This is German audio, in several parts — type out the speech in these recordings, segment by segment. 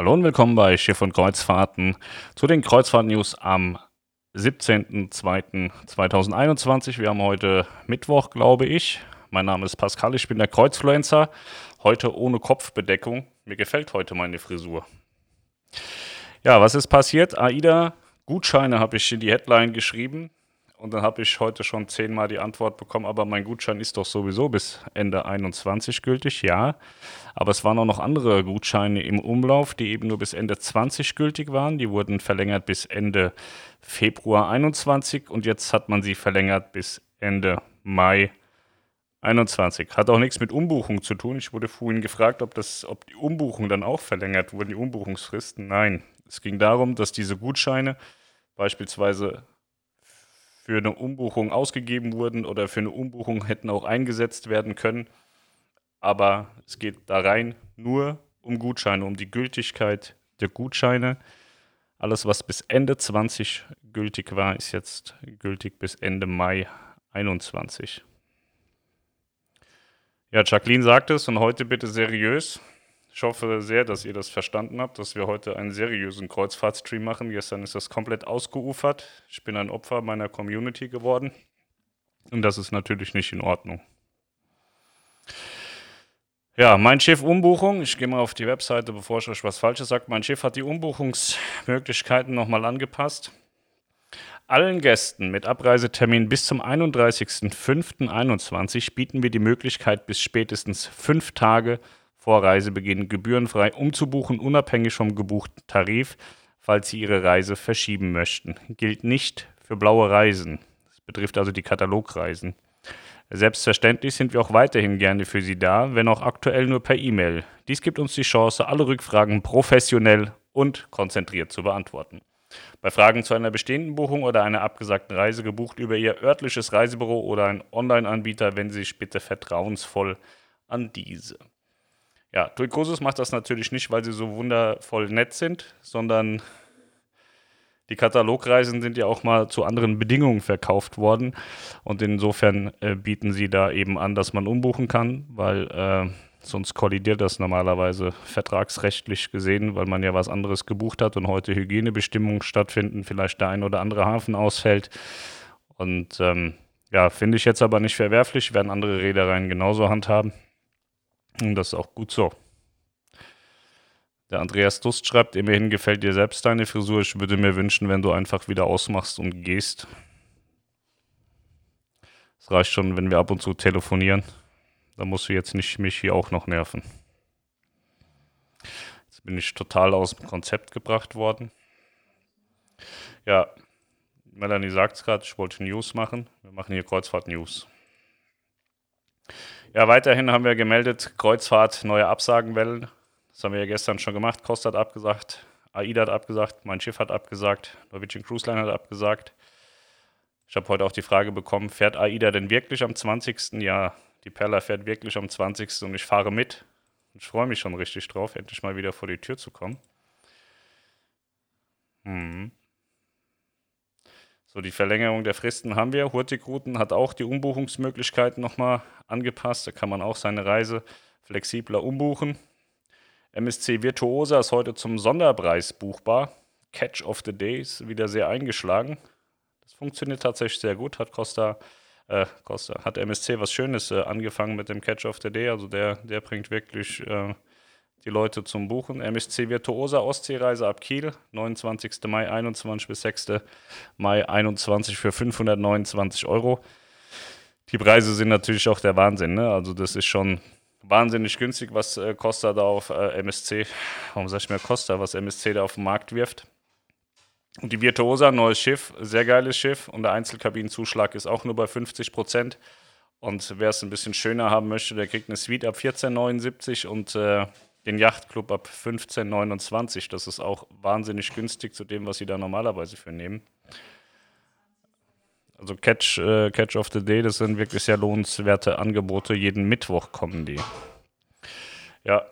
Hallo und willkommen bei Schiff und Kreuzfahrten zu den Kreuzfahrt-News am 17.02.2021. Wir haben heute Mittwoch, glaube ich. Mein Name ist Pascal, ich bin der Kreuzfluencer. Heute ohne Kopfbedeckung. Mir gefällt heute meine Frisur. Ja, was ist passiert? AIDA Gutscheine habe ich in die Headline geschrieben. Und dann habe ich heute schon zehnmal die Antwort bekommen, aber mein Gutschein ist doch sowieso bis Ende 21 gültig, ja. Aber es waren auch noch andere Gutscheine im Umlauf, die eben nur bis Ende 20 gültig waren. Die wurden verlängert bis Ende Februar 21 und jetzt hat man sie verlängert bis Ende Mai 21. Hat auch nichts mit Umbuchung zu tun. Ich wurde vorhin gefragt, ob, das, ob die Umbuchung dann auch verlängert wurden, die Umbuchungsfristen. Nein, es ging darum, dass diese Gutscheine beispielsweise für eine Umbuchung ausgegeben wurden oder für eine Umbuchung hätten auch eingesetzt werden können. Aber es geht da rein nur um Gutscheine, um die Gültigkeit der Gutscheine. Alles, was bis Ende 20 gültig war, ist jetzt gültig bis Ende Mai 21. Ja, Jacqueline sagt es und heute bitte seriös. Ich hoffe sehr, dass ihr das verstanden habt, dass wir heute einen seriösen Kreuzfahrtstream machen. Gestern ist das komplett ausgeufert. Ich bin ein Opfer meiner Community geworden. Und das ist natürlich nicht in Ordnung. Ja, mein Schiff Umbuchung. Ich gehe mal auf die Webseite, bevor ich euch was Falsches sage. Mein Schiff hat die Umbuchungsmöglichkeiten nochmal angepasst. Allen Gästen mit Abreisetermin bis zum 31.05.21 bieten wir die Möglichkeit, bis spätestens fünf Tage vor Reisebeginn gebührenfrei umzubuchen, unabhängig vom gebuchten Tarif, falls Sie Ihre Reise verschieben möchten. Gilt nicht für blaue Reisen. Das betrifft also die Katalogreisen. Selbstverständlich sind wir auch weiterhin gerne für Sie da, wenn auch aktuell nur per E-Mail. Dies gibt uns die Chance, alle Rückfragen professionell und konzentriert zu beantworten. Bei Fragen zu einer bestehenden Buchung oder einer abgesagten Reise gebucht über Ihr örtliches Reisebüro oder einen Online-Anbieter wenden Sie sich bitte vertrauensvoll an diese. Ja, Cruises macht das natürlich nicht, weil sie so wundervoll nett sind, sondern die Katalogreisen sind ja auch mal zu anderen Bedingungen verkauft worden. Und insofern äh, bieten sie da eben an, dass man umbuchen kann, weil äh, sonst kollidiert das normalerweise vertragsrechtlich gesehen, weil man ja was anderes gebucht hat und heute Hygienebestimmungen stattfinden, vielleicht der ein oder andere Hafen ausfällt. Und ähm, ja, finde ich jetzt aber nicht verwerflich, werden andere Reedereien genauso handhaben. Und das ist auch gut so. Der Andreas Dust schreibt, immerhin gefällt dir selbst deine Frisur. Ich würde mir wünschen, wenn du einfach wieder ausmachst und gehst. Es reicht schon, wenn wir ab und zu telefonieren. Da musst du jetzt nicht mich hier auch noch nerven. Jetzt bin ich total aus dem Konzept gebracht worden. Ja, Melanie sagt es gerade, ich wollte News machen. Wir machen hier Kreuzfahrt News. Ja, weiterhin haben wir gemeldet, Kreuzfahrt, neue Absagenwellen. Das haben wir ja gestern schon gemacht. Costa hat abgesagt, AIDA hat abgesagt, mein Schiff hat abgesagt, Norwegian Cruise Line hat abgesagt. Ich habe heute auch die Frage bekommen, fährt AIDA denn wirklich am 20.? Ja, die Perla fährt wirklich am 20. und ich fahre mit. Ich freue mich schon richtig drauf, endlich mal wieder vor die Tür zu kommen. Hm. So, die Verlängerung der Fristen haben wir. Hurtigruten hat auch die Umbuchungsmöglichkeiten nochmal angepasst. Da kann man auch seine Reise flexibler umbuchen. MSC Virtuosa ist heute zum Sonderpreis buchbar. Catch of the Day ist wieder sehr eingeschlagen. Das funktioniert tatsächlich sehr gut. Hat Costa, äh, Costa, hat MSC was Schönes äh, angefangen mit dem Catch of the Day. Also der, der bringt wirklich äh, die Leute zum Buchen. MSC Virtuosa Ostseereise ab Kiel, 29. Mai 21 bis 6. Mai 21 für 529 Euro. Die Preise sind natürlich auch der Wahnsinn. Ne? Also das ist schon wahnsinnig günstig, was äh, Costa da auf äh, MSC, warum sag ich mir Costa, was MSC da auf den Markt wirft. Und die Virtuosa, neues Schiff, sehr geiles Schiff und der Einzelkabinenzuschlag ist auch nur bei 50 Prozent. Und wer es ein bisschen schöner haben möchte, der kriegt eine Suite ab 14,79 und äh, den Yachtclub ab 15,29. Das ist auch wahnsinnig günstig zu dem, was sie da normalerweise für nehmen. Also Catch, äh, Catch of the Day, das sind wirklich sehr lohnenswerte Angebote. Jeden Mittwoch kommen die. Ja,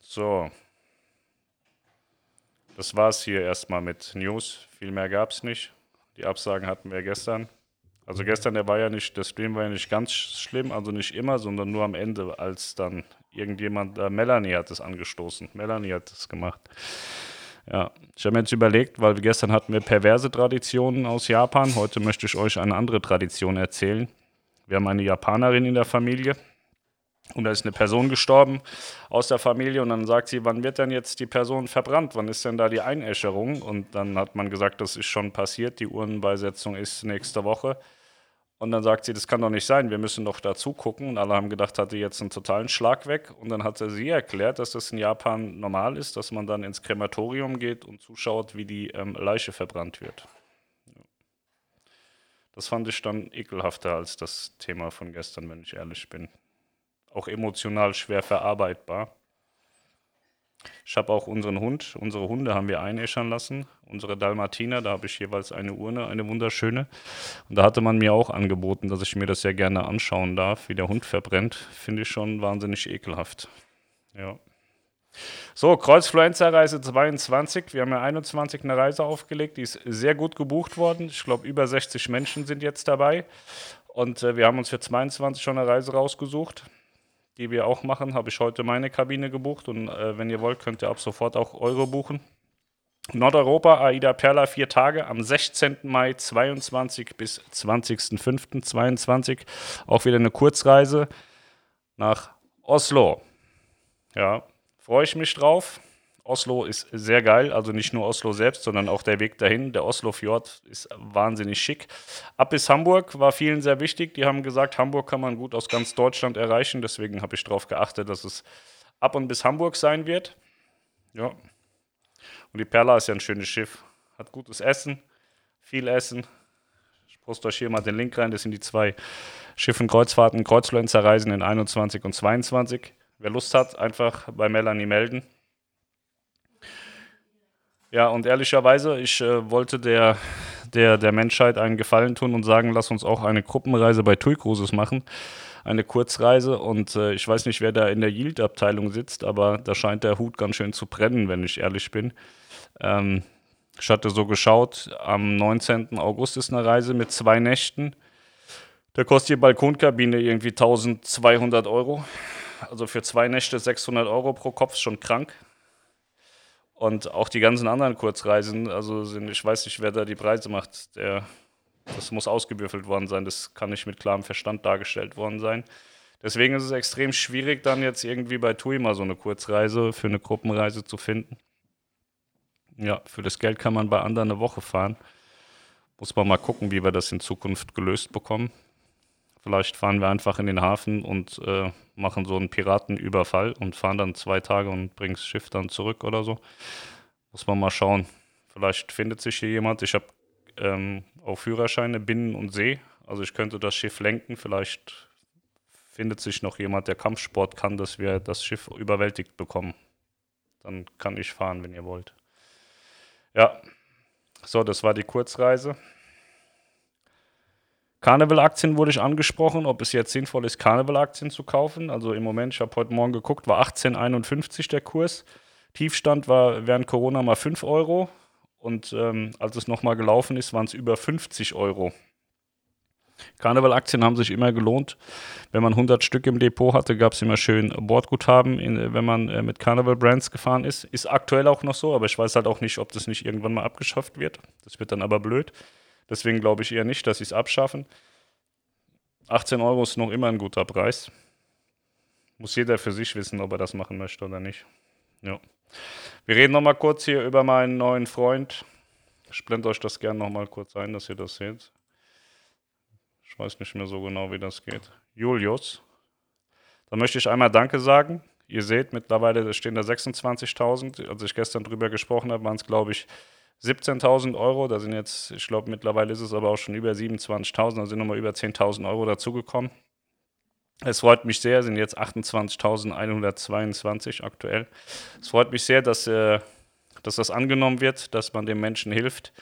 so. Das war es hier erstmal mit News. Viel mehr gab es nicht. Die Absagen hatten wir gestern. Also gestern, der war ja nicht, der Stream war ja nicht ganz schlimm, also nicht immer, sondern nur am Ende, als dann irgendjemand, äh, Melanie hat es angestoßen. Melanie hat es gemacht. Ja, ich habe mir jetzt überlegt, weil gestern hatten wir perverse Traditionen aus Japan. Heute möchte ich euch eine andere Tradition erzählen. Wir haben eine Japanerin in der Familie und da ist eine Person gestorben aus der Familie und dann sagt sie, wann wird denn jetzt die Person verbrannt? Wann ist denn da die Einäscherung? Und dann hat man gesagt, das ist schon passiert, die Urnenbeisetzung ist nächste Woche. Und dann sagt sie, das kann doch nicht sein, wir müssen doch dazu gucken. Und alle haben gedacht, hatte jetzt einen totalen Schlag weg. Und dann hat sie erklärt, dass das in Japan normal ist, dass man dann ins Krematorium geht und zuschaut, wie die ähm, Leiche verbrannt wird. Das fand ich dann ekelhafter als das Thema von gestern, wenn ich ehrlich bin. Auch emotional schwer verarbeitbar. Ich habe auch unseren Hund, unsere Hunde haben wir einäschern lassen. Unsere Dalmatiner, da habe ich jeweils eine Urne, eine wunderschöne. Und da hatte man mir auch angeboten, dass ich mir das sehr gerne anschauen darf, wie der Hund verbrennt. Finde ich schon wahnsinnig ekelhaft. Ja. So, Kreuzfluenza-Reise 22. Wir haben ja 21 eine Reise aufgelegt, die ist sehr gut gebucht worden. Ich glaube, über 60 Menschen sind jetzt dabei. Und äh, wir haben uns für 22 schon eine Reise rausgesucht die wir auch machen, habe ich heute meine Kabine gebucht und äh, wenn ihr wollt, könnt ihr ab sofort auch eure buchen. Nordeuropa, Aida Perla, vier Tage am 16. Mai 22 bis 20.05.22. Auch wieder eine Kurzreise nach Oslo. Ja, freue ich mich drauf. Oslo ist sehr geil, also nicht nur Oslo selbst, sondern auch der Weg dahin. Der Oslo-Fjord ist wahnsinnig schick. Ab bis Hamburg war vielen sehr wichtig. Die haben gesagt, Hamburg kann man gut aus ganz Deutschland erreichen. Deswegen habe ich darauf geachtet, dass es ab und bis Hamburg sein wird. Ja. Und die Perla ist ja ein schönes Schiff. Hat gutes Essen, viel Essen. Ich poste euch hier mal den Link rein. Das sind die zwei Schiffenkreuzfahrten, Kreuzfluencer Reisen in 21 und 22. Wer Lust hat, einfach bei Melanie melden. Ja, und ehrlicherweise, ich äh, wollte der, der, der Menschheit einen Gefallen tun und sagen, lass uns auch eine Gruppenreise bei TUI Cruises machen. Eine Kurzreise und äh, ich weiß nicht, wer da in der Yield-Abteilung sitzt, aber da scheint der Hut ganz schön zu brennen, wenn ich ehrlich bin. Ähm, ich hatte so geschaut, am 19. August ist eine Reise mit zwei Nächten. Da kostet die Balkonkabine irgendwie 1200 Euro. Also für zwei Nächte 600 Euro pro Kopf, schon krank. Und auch die ganzen anderen Kurzreisen, also sind, ich weiß nicht, wer da die Preise macht, der, das muss ausgewürfelt worden sein, das kann nicht mit klarem Verstand dargestellt worden sein. Deswegen ist es extrem schwierig, dann jetzt irgendwie bei TUI mal so eine Kurzreise für eine Gruppenreise zu finden. Ja, für das Geld kann man bei anderen eine Woche fahren. Muss man mal gucken, wie wir das in Zukunft gelöst bekommen. Vielleicht fahren wir einfach in den Hafen und äh, machen so einen Piratenüberfall und fahren dann zwei Tage und bringen das Schiff dann zurück oder so. Muss man mal schauen. Vielleicht findet sich hier jemand. Ich habe ähm, auch Führerscheine Binnen und See. Also ich könnte das Schiff lenken. Vielleicht findet sich noch jemand, der Kampfsport kann, dass wir das Schiff überwältigt bekommen. Dann kann ich fahren, wenn ihr wollt. Ja, so, das war die Kurzreise. Carnival-Aktien wurde ich angesprochen, ob es jetzt sinnvoll ist, Carnival-Aktien zu kaufen. Also im Moment, ich habe heute Morgen geguckt, war 18,51 der Kurs. Tiefstand war während Corona mal 5 Euro. Und ähm, als es nochmal gelaufen ist, waren es über 50 Euro. Carnival-Aktien haben sich immer gelohnt. Wenn man 100 Stück im Depot hatte, gab es immer schön Bordguthaben, in, wenn man äh, mit Carnival-Brands gefahren ist. Ist aktuell auch noch so, aber ich weiß halt auch nicht, ob das nicht irgendwann mal abgeschafft wird. Das wird dann aber blöd. Deswegen glaube ich eher nicht, dass sie es abschaffen. 18 Euro ist noch immer ein guter Preis. Muss jeder für sich wissen, ob er das machen möchte oder nicht. Ja. Wir reden noch mal kurz hier über meinen neuen Freund. Ich blende euch das gerne noch mal kurz ein, dass ihr das seht. Ich weiß nicht mehr so genau, wie das geht. Julius. Da möchte ich einmal Danke sagen. Ihr seht, mittlerweile stehen da 26.000. Als ich gestern drüber gesprochen habe, waren es, glaube ich, 17.000 Euro, da sind jetzt, ich glaube mittlerweile ist es aber auch schon über 27.000, da sind nochmal über 10.000 Euro dazugekommen. Es freut mich sehr, sind jetzt 28.122 aktuell. Es freut mich sehr, dass, äh, dass das angenommen wird, dass man den Menschen hilft.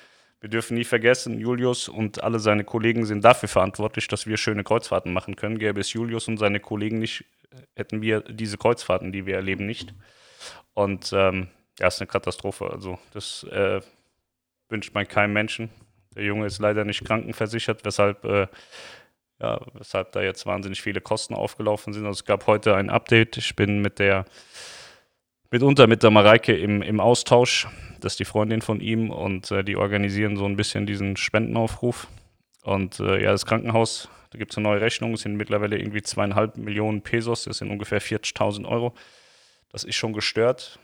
Wir dürfen nie vergessen, Julius und alle seine Kollegen sind dafür verantwortlich, dass wir schöne Kreuzfahrten machen können. Gäbe es Julius und seine Kollegen nicht, hätten wir diese Kreuzfahrten, die wir erleben, nicht. Und ähm, ja, ist eine Katastrophe. Also das äh, wünscht man keinem Menschen. Der Junge ist leider nicht krankenversichert, weshalb äh, ja, weshalb da jetzt wahnsinnig viele Kosten aufgelaufen sind. Also es gab heute ein Update. Ich bin mit der mitunter mit der Mareike im, im Austausch. Das ist die Freundin von ihm und äh, die organisieren so ein bisschen diesen Spendenaufruf. Und äh, ja, das Krankenhaus, da gibt es eine neue Rechnung, es sind mittlerweile irgendwie zweieinhalb Millionen Pesos, das sind ungefähr 40.000 Euro. Das ist schon gestört.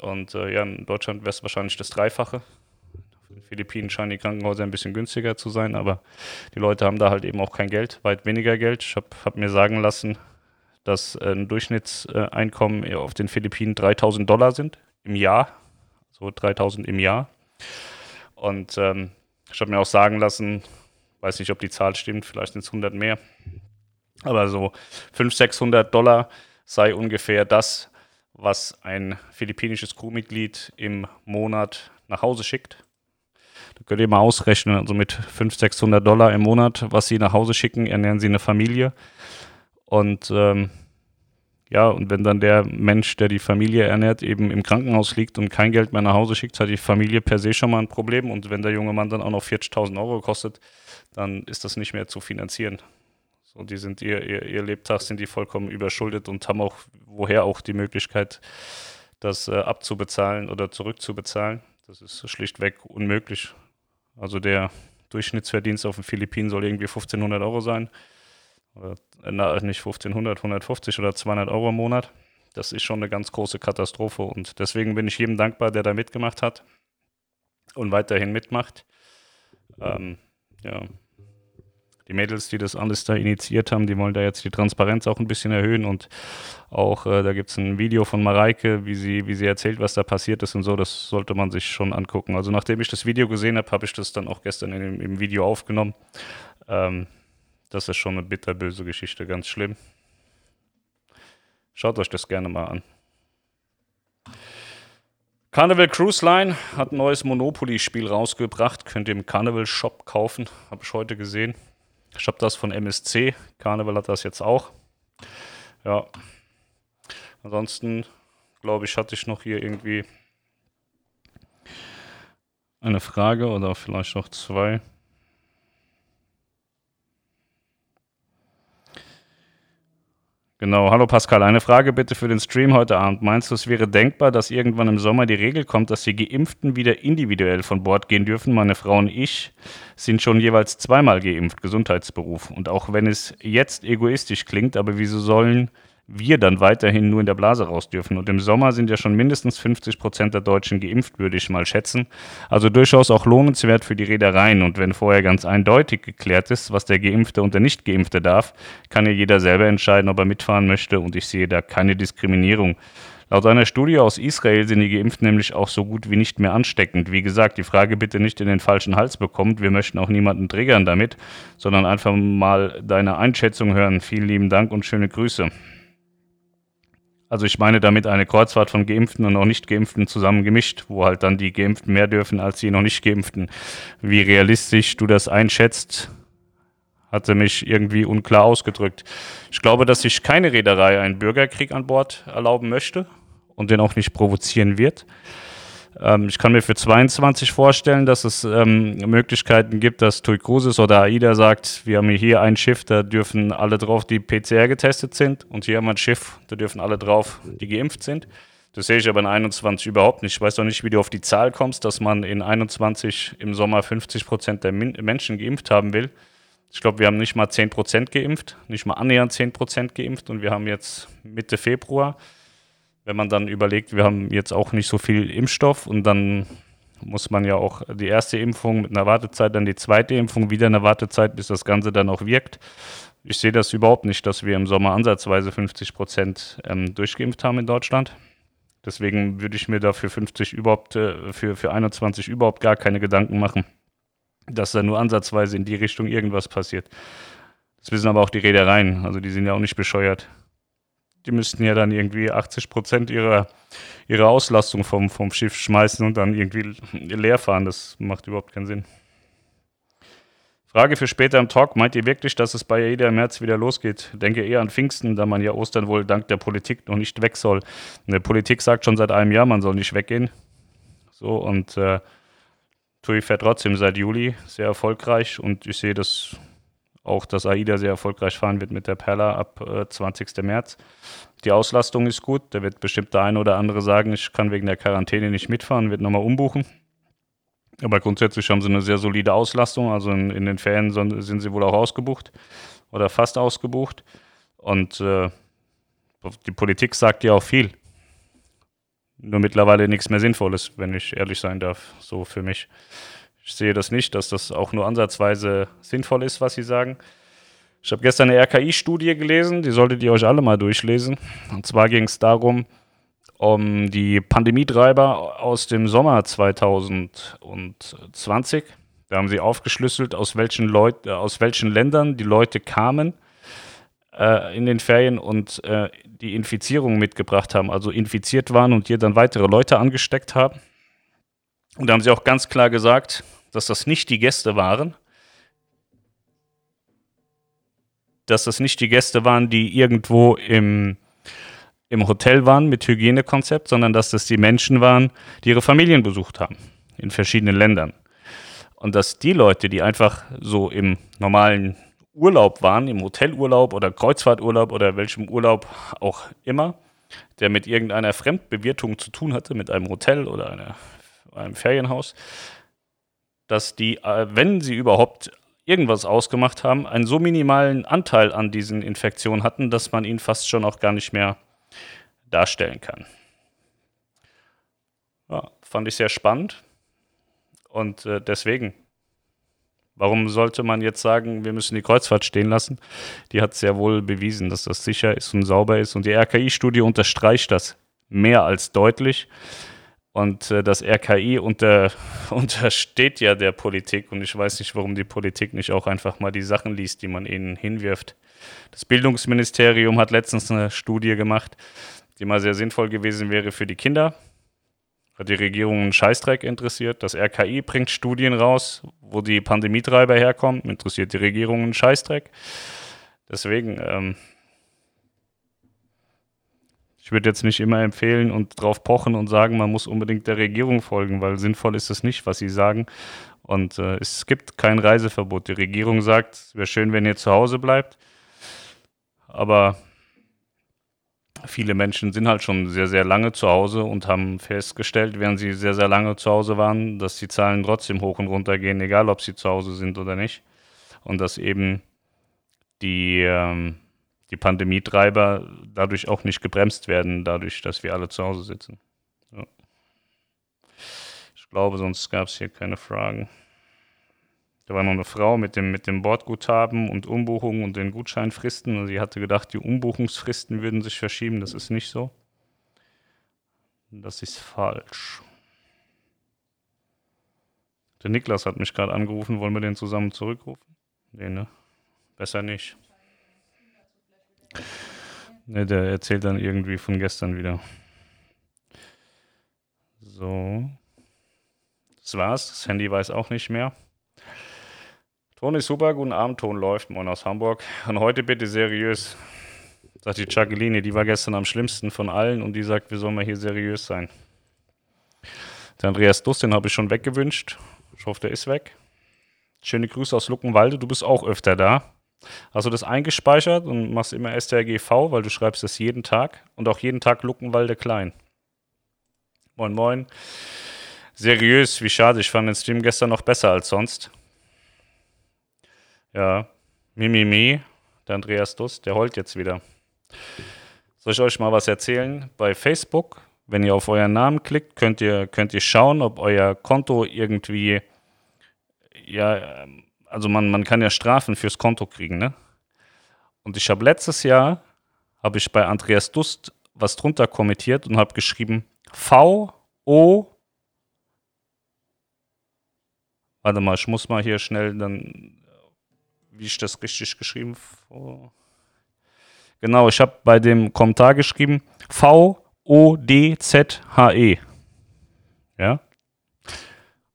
Und äh, ja, in Deutschland wäre es wahrscheinlich das Dreifache. Den Philippinen scheinen die Krankenhäuser ein bisschen günstiger zu sein, aber die Leute haben da halt eben auch kein Geld, weit weniger Geld. Ich habe hab mir sagen lassen, dass ein Durchschnittseinkommen auf den Philippinen 3000 Dollar sind im Jahr. So 3000 im Jahr. Und ähm, ich habe mir auch sagen lassen, weiß nicht, ob die Zahl stimmt, vielleicht sind es 100 mehr, aber so 500, 600 Dollar sei ungefähr das, was ein philippinisches Crewmitglied im Monat nach Hause schickt. Da könnt ihr mal ausrechnen, also mit 500, 600 Dollar im Monat, was sie nach Hause schicken, ernähren sie eine Familie. Und ähm, ja, und wenn dann der Mensch, der die Familie ernährt, eben im Krankenhaus liegt und kein Geld mehr nach Hause schickt, hat die Familie per se schon mal ein Problem. Und wenn der junge Mann dann auch noch 40.000 Euro kostet, dann ist das nicht mehr zu finanzieren. So, die sind ihr, ihr, ihr Lebtag sind die vollkommen überschuldet und haben auch woher auch die Möglichkeit, das äh, abzubezahlen oder zurückzubezahlen. Das ist schlichtweg unmöglich. Also der Durchschnittsverdienst auf den Philippinen soll irgendwie 1500 Euro sein. Oder, äh, na, nicht 1500, 150 oder 200 Euro im Monat. Das ist schon eine ganz große Katastrophe und deswegen bin ich jedem dankbar, der da mitgemacht hat und weiterhin mitmacht. Ähm, ja, die Mädels, die das alles da initiiert haben, die wollen da jetzt die Transparenz auch ein bisschen erhöhen und auch äh, da gibt es ein Video von Mareike, wie sie, wie sie erzählt, was da passiert ist und so, das sollte man sich schon angucken. Also nachdem ich das Video gesehen habe, habe ich das dann auch gestern in, im Video aufgenommen. Ähm, das ist schon eine bitterböse Geschichte, ganz schlimm. Schaut euch das gerne mal an. Carnival Cruise Line hat ein neues Monopoly-Spiel rausgebracht. Könnt ihr im Carnival Shop kaufen. Habe ich heute gesehen. Ich habe das von MSC. Carnival hat das jetzt auch. Ja. Ansonsten, glaube ich, hatte ich noch hier irgendwie eine Frage oder vielleicht noch zwei. Genau, hallo Pascal, eine Frage bitte für den Stream heute Abend. Meinst du, es wäre denkbar, dass irgendwann im Sommer die Regel kommt, dass die Geimpften wieder individuell von Bord gehen dürfen? Meine Frau und ich sind schon jeweils zweimal geimpft, Gesundheitsberuf. Und auch wenn es jetzt egoistisch klingt, aber wieso sollen wir dann weiterhin nur in der Blase raus dürfen. Und im Sommer sind ja schon mindestens 50 Prozent der Deutschen geimpft, würde ich mal schätzen. Also durchaus auch lohnenswert für die Reedereien. Und wenn vorher ganz eindeutig geklärt ist, was der Geimpfte und der Nicht-Geimpfte darf, kann ja jeder selber entscheiden, ob er mitfahren möchte. Und ich sehe da keine Diskriminierung. Laut einer Studie aus Israel sind die Geimpften nämlich auch so gut wie nicht mehr ansteckend. Wie gesagt, die Frage bitte nicht in den falschen Hals bekommt. Wir möchten auch niemanden triggern damit, sondern einfach mal deine Einschätzung hören. Vielen lieben Dank und schöne Grüße. Also ich meine damit eine Kreuzfahrt von Geimpften und noch nicht Geimpften zusammen gemischt, wo halt dann die Geimpften mehr dürfen als die noch nicht Geimpften. Wie realistisch du das einschätzt, hatte mich irgendwie unklar ausgedrückt. Ich glaube, dass sich keine Reederei einen Bürgerkrieg an Bord erlauben möchte und den auch nicht provozieren wird. Ähm, ich kann mir für 22 vorstellen, dass es ähm, Möglichkeiten gibt, dass TUI Cruises oder AIDA sagt, wir haben hier ein Schiff, da dürfen alle drauf, die PCR getestet sind und hier haben wir ein Schiff, da dürfen alle drauf, die geimpft sind. Das sehe ich aber in 21 überhaupt nicht. Ich weiß auch nicht, wie du auf die Zahl kommst, dass man in 21 im Sommer 50 Prozent der Min Menschen geimpft haben will. Ich glaube, wir haben nicht mal 10 Prozent geimpft, nicht mal annähernd 10 Prozent geimpft und wir haben jetzt Mitte Februar wenn man dann überlegt, wir haben jetzt auch nicht so viel Impfstoff und dann muss man ja auch die erste Impfung mit einer Wartezeit, dann die zweite Impfung, wieder eine Wartezeit, bis das Ganze dann auch wirkt. Ich sehe das überhaupt nicht, dass wir im Sommer ansatzweise 50 Prozent ähm, durchgeimpft haben in Deutschland. Deswegen würde ich mir da für 50 überhaupt, äh, für, für 21 überhaupt gar keine Gedanken machen, dass da nur ansatzweise in die Richtung irgendwas passiert. Das wissen aber auch die Reedereien, also die sind ja auch nicht bescheuert die müssten ja dann irgendwie 80 Prozent ihrer, ihrer Auslastung vom, vom Schiff schmeißen und dann irgendwie leer fahren. Das macht überhaupt keinen Sinn. Frage für später im Talk. Meint ihr wirklich, dass es bei jeder im März wieder losgeht? Denke eher an Pfingsten, da man ja Ostern wohl dank der Politik noch nicht weg soll. Die Politik sagt schon seit einem Jahr, man soll nicht weggehen. So, und äh, TUI fährt trotzdem seit Juli sehr erfolgreich und ich sehe das auch, dass AIDA sehr erfolgreich fahren wird mit der Perla ab äh, 20. März. Die Auslastung ist gut. Da wird bestimmt der eine oder andere sagen, ich kann wegen der Quarantäne nicht mitfahren, wird nochmal umbuchen. Aber grundsätzlich haben sie eine sehr solide Auslastung. Also in, in den Ferien sind sie wohl auch ausgebucht oder fast ausgebucht. Und äh, die Politik sagt ja auch viel. Nur mittlerweile nichts mehr Sinnvolles, wenn ich ehrlich sein darf, so für mich. Ich sehe das nicht, dass das auch nur ansatzweise sinnvoll ist, was sie sagen. Ich habe gestern eine RKI-Studie gelesen, die solltet ihr euch alle mal durchlesen. Und zwar ging es darum, um die Pandemietreiber aus dem Sommer 2020. Da haben sie aufgeschlüsselt, aus welchen, Leut aus welchen Ländern die Leute kamen äh, in den Ferien und äh, die Infizierung mitgebracht haben, also infiziert waren und hier dann weitere Leute angesteckt haben. Und da haben sie auch ganz klar gesagt, dass das nicht die Gäste waren, dass das nicht die Gäste waren, die irgendwo im, im Hotel waren mit Hygienekonzept, sondern dass das die Menschen waren, die ihre Familien besucht haben in verschiedenen Ländern. Und dass die Leute, die einfach so im normalen Urlaub waren, im Hotelurlaub oder Kreuzfahrturlaub oder welchem Urlaub auch immer, der mit irgendeiner Fremdbewirtung zu tun hatte, mit einem Hotel oder einer, einem Ferienhaus, dass die, äh, wenn sie überhaupt irgendwas ausgemacht haben, einen so minimalen Anteil an diesen Infektionen hatten, dass man ihn fast schon auch gar nicht mehr darstellen kann. Ja, fand ich sehr spannend. Und äh, deswegen, warum sollte man jetzt sagen, wir müssen die Kreuzfahrt stehen lassen? Die hat sehr wohl bewiesen, dass das sicher ist und sauber ist. Und die RKI-Studie unterstreicht das mehr als deutlich. Und äh, das RKI unter, untersteht ja der Politik und ich weiß nicht, warum die Politik nicht auch einfach mal die Sachen liest, die man ihnen hinwirft. Das Bildungsministerium hat letztens eine Studie gemacht, die mal sehr sinnvoll gewesen wäre für die Kinder. Hat die Regierung einen Scheißdreck interessiert. Das RKI bringt Studien raus, wo die Pandemietreiber herkommen. Interessiert die Regierung einen Scheißdreck. Deswegen, ähm, ich würde jetzt nicht immer empfehlen und drauf pochen und sagen, man muss unbedingt der Regierung folgen, weil sinnvoll ist es nicht, was sie sagen. Und äh, es gibt kein Reiseverbot. Die Regierung sagt, es wäre schön, wenn ihr zu Hause bleibt. Aber viele Menschen sind halt schon sehr, sehr lange zu Hause und haben festgestellt, während sie sehr, sehr lange zu Hause waren, dass die Zahlen trotzdem hoch und runter gehen, egal ob sie zu Hause sind oder nicht. Und dass eben die ähm, die Pandemietreiber dadurch auch nicht gebremst werden, dadurch, dass wir alle zu Hause sitzen. Ja. Ich glaube, sonst gab es hier keine Fragen. Da war noch eine Frau mit dem, mit dem Bordguthaben und Umbuchungen und den Gutscheinfristen. Und sie hatte gedacht, die Umbuchungsfristen würden sich verschieben. Das ist nicht so. Das ist falsch. Der Niklas hat mich gerade angerufen. Wollen wir den zusammen zurückrufen? Nee, ne? Besser nicht. Ne, der erzählt dann irgendwie von gestern wieder. So. Das war's. Das Handy weiß auch nicht mehr. Ton ist super, guten Abend, Ton läuft, moin aus Hamburg. Und heute bitte seriös. Sagt die Jacqueline, die war gestern am schlimmsten von allen und die sagt, wir sollen mal hier seriös sein. Der Andreas Duss, den habe ich schon weggewünscht. Ich hoffe, der ist weg. Schöne Grüße aus Luckenwalde, du bist auch öfter da. Hast du das eingespeichert und machst immer strgv, weil du schreibst das jeden Tag und auch jeden Tag Luckenwalde klein. Moin, moin. Seriös, wie schade, ich fand den Stream gestern noch besser als sonst. Ja, Mimimi, der Andreas Dust, der heult jetzt wieder. Soll ich euch mal was erzählen? Bei Facebook, wenn ihr auf euren Namen klickt, könnt ihr, könnt ihr schauen, ob euer Konto irgendwie ja, ähm, also man, man kann ja Strafen fürs Konto kriegen, ne? Und ich habe letztes Jahr, habe ich bei Andreas Dust was drunter kommentiert und habe geschrieben V O Warte mal, ich muss mal hier schnell dann, wie ich das richtig geschrieben v Genau, ich habe bei dem Kommentar geschrieben V O D Z H E. Ja?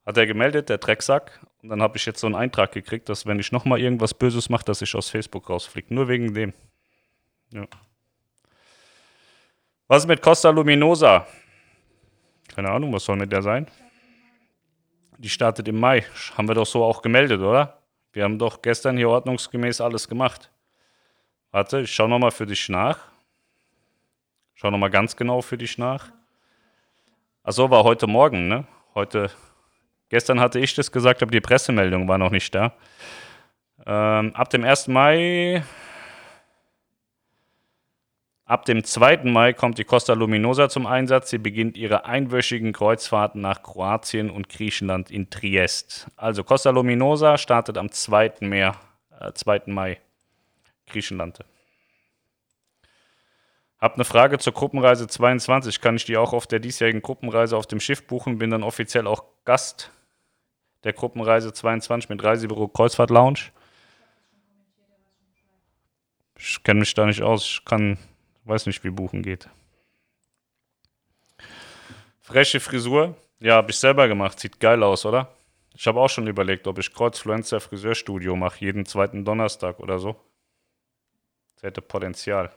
Hat er gemeldet, der Drecksack. Und dann habe ich jetzt so einen Eintrag gekriegt, dass wenn ich nochmal irgendwas Böses mache, dass ich aus Facebook rausfliege. Nur wegen dem. Ja. Was mit Costa Luminosa? Keine Ahnung, was soll mit der sein? Die startet im Mai. Haben wir doch so auch gemeldet, oder? Wir haben doch gestern hier ordnungsgemäß alles gemacht. Warte, ich schau nochmal für dich nach. Schau nochmal ganz genau für dich nach. Achso, war heute Morgen, ne? Heute, gestern hatte ich das gesagt, aber die Pressemeldung war noch nicht da. Ähm, ab dem 1. Mai Ab dem 2. Mai kommt die Costa Luminosa zum Einsatz. Sie beginnt ihre einwöchigen Kreuzfahrten nach Kroatien und Griechenland in Triest. Also Costa Luminosa startet am 2. Mai, äh, 2. Mai Griechenland. Hab eine Frage zur Gruppenreise 22. Kann ich die auch auf der diesjährigen Gruppenreise auf dem Schiff buchen? Bin dann offiziell auch Gast der Gruppenreise 22 mit Reisebüro Kreuzfahrt Lounge. Ich kenne mich da nicht aus. Ich kann Weiß nicht, wie Buchen geht. Freche Frisur. Ja, habe ich selber gemacht. Sieht geil aus, oder? Ich habe auch schon überlegt, ob ich Kreuzfluencer Friseurstudio mache, jeden zweiten Donnerstag oder so. Das hätte Potenzial.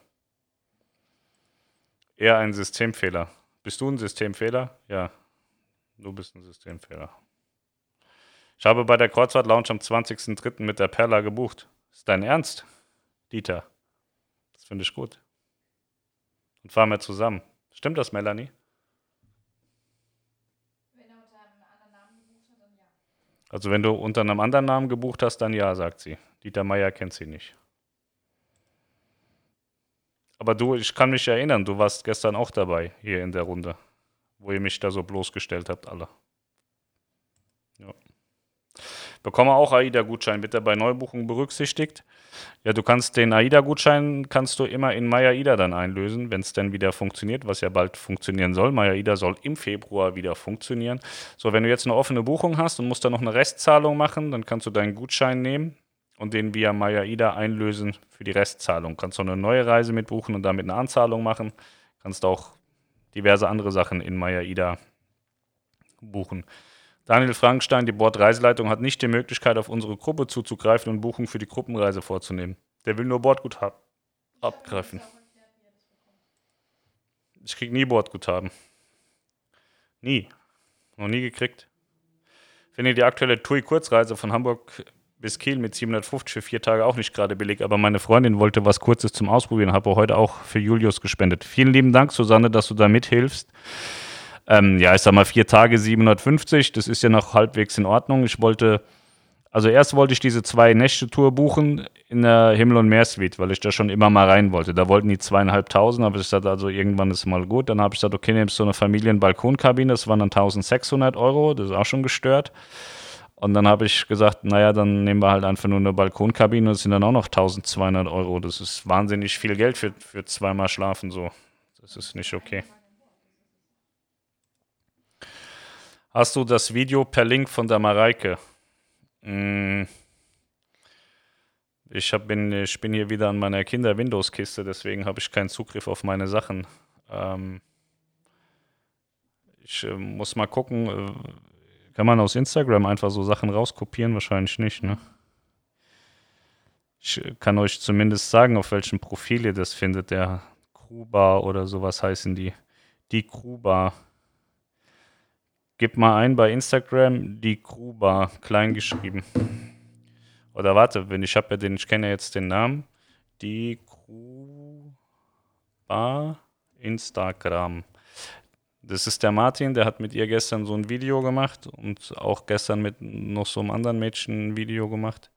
Eher ein Systemfehler. Bist du ein Systemfehler? Ja, du bist ein Systemfehler. Ich habe bei der Kreuzfahrt Lounge am 20.03. mit der Perla gebucht. Ist dein Ernst, Dieter? Das finde ich gut. Und fahren wir zusammen. Stimmt das, Melanie? Wenn er unter einem anderen Namen gebucht hat, dann ja. Also wenn du unter einem anderen Namen gebucht hast, dann ja, sagt sie. Dieter Meier kennt sie nicht. Aber du, ich kann mich erinnern, du warst gestern auch dabei hier in der Runde, wo ihr mich da so bloßgestellt habt, alle. Ja. Bekomme auch AIDA-Gutschein, wird er bei Neubuchungen berücksichtigt. Ja, du kannst den AIDA-Gutschein kannst du immer in MyAIDA dann einlösen, wenn es dann wieder funktioniert, was ja bald funktionieren soll. MyAIDA soll im Februar wieder funktionieren. So, wenn du jetzt eine offene Buchung hast und musst dann noch eine Restzahlung machen, dann kannst du deinen Gutschein nehmen und den via MyAIDA einlösen für die Restzahlung. Kannst du eine neue Reise mitbuchen und damit eine Anzahlung machen. Kannst auch diverse andere Sachen in MyAIDA buchen. Daniel Frankenstein, die Bordreiseleitung, hat nicht die Möglichkeit, auf unsere Gruppe zuzugreifen und Buchungen für die Gruppenreise vorzunehmen. Der will nur Bordguthaben abgreifen. Ich krieg nie Bordguthaben. Nie. Noch nie gekriegt. Finde die aktuelle TUI-Kurzreise von Hamburg bis Kiel mit 750 für vier Tage auch nicht gerade billig, aber meine Freundin wollte was Kurzes zum Ausprobieren, habe heute auch für Julius gespendet. Vielen lieben Dank, Susanne, dass du da mithilfst. Ähm, ja, ich sag mal vier Tage 750, das ist ja noch halbwegs in Ordnung. Ich wollte, also erst wollte ich diese zwei Nächte-Tour buchen in der Himmel- und Meersuite, weil ich da schon immer mal rein wollte. Da wollten die zweieinhalbtausend, aber ich sagte, also irgendwann ist mal gut. Dann habe ich gesagt, okay, nimmst du eine Familienbalkonkabine, das waren dann 1600 Euro, das ist auch schon gestört. Und dann habe ich gesagt, naja, dann nehmen wir halt einfach nur eine Balkonkabine, das sind dann auch noch 1200 Euro. Das ist wahnsinnig viel Geld für, für zweimal schlafen so. Das ist nicht okay. Hast du das Video per Link von der Mareike? Hm. Ich, hab, bin, ich bin hier wieder an meiner Kinder-Windows-Kiste, deswegen habe ich keinen Zugriff auf meine Sachen. Ähm ich äh, muss mal gucken, äh, kann man aus Instagram einfach so Sachen rauskopieren? Wahrscheinlich nicht, ne? Ich kann euch zumindest sagen, auf welchem Profil ihr das findet. Der Kruba oder sowas heißen die. Die Kruba. Gib mal ein bei Instagram die Gruber, klein geschrieben. Oder warte, wenn ich habe ja den, ich kenne ja jetzt den Namen. Die Gruber Instagram. Das ist der Martin, der hat mit ihr gestern so ein Video gemacht und auch gestern mit noch so einem anderen Mädchen ein Video gemacht.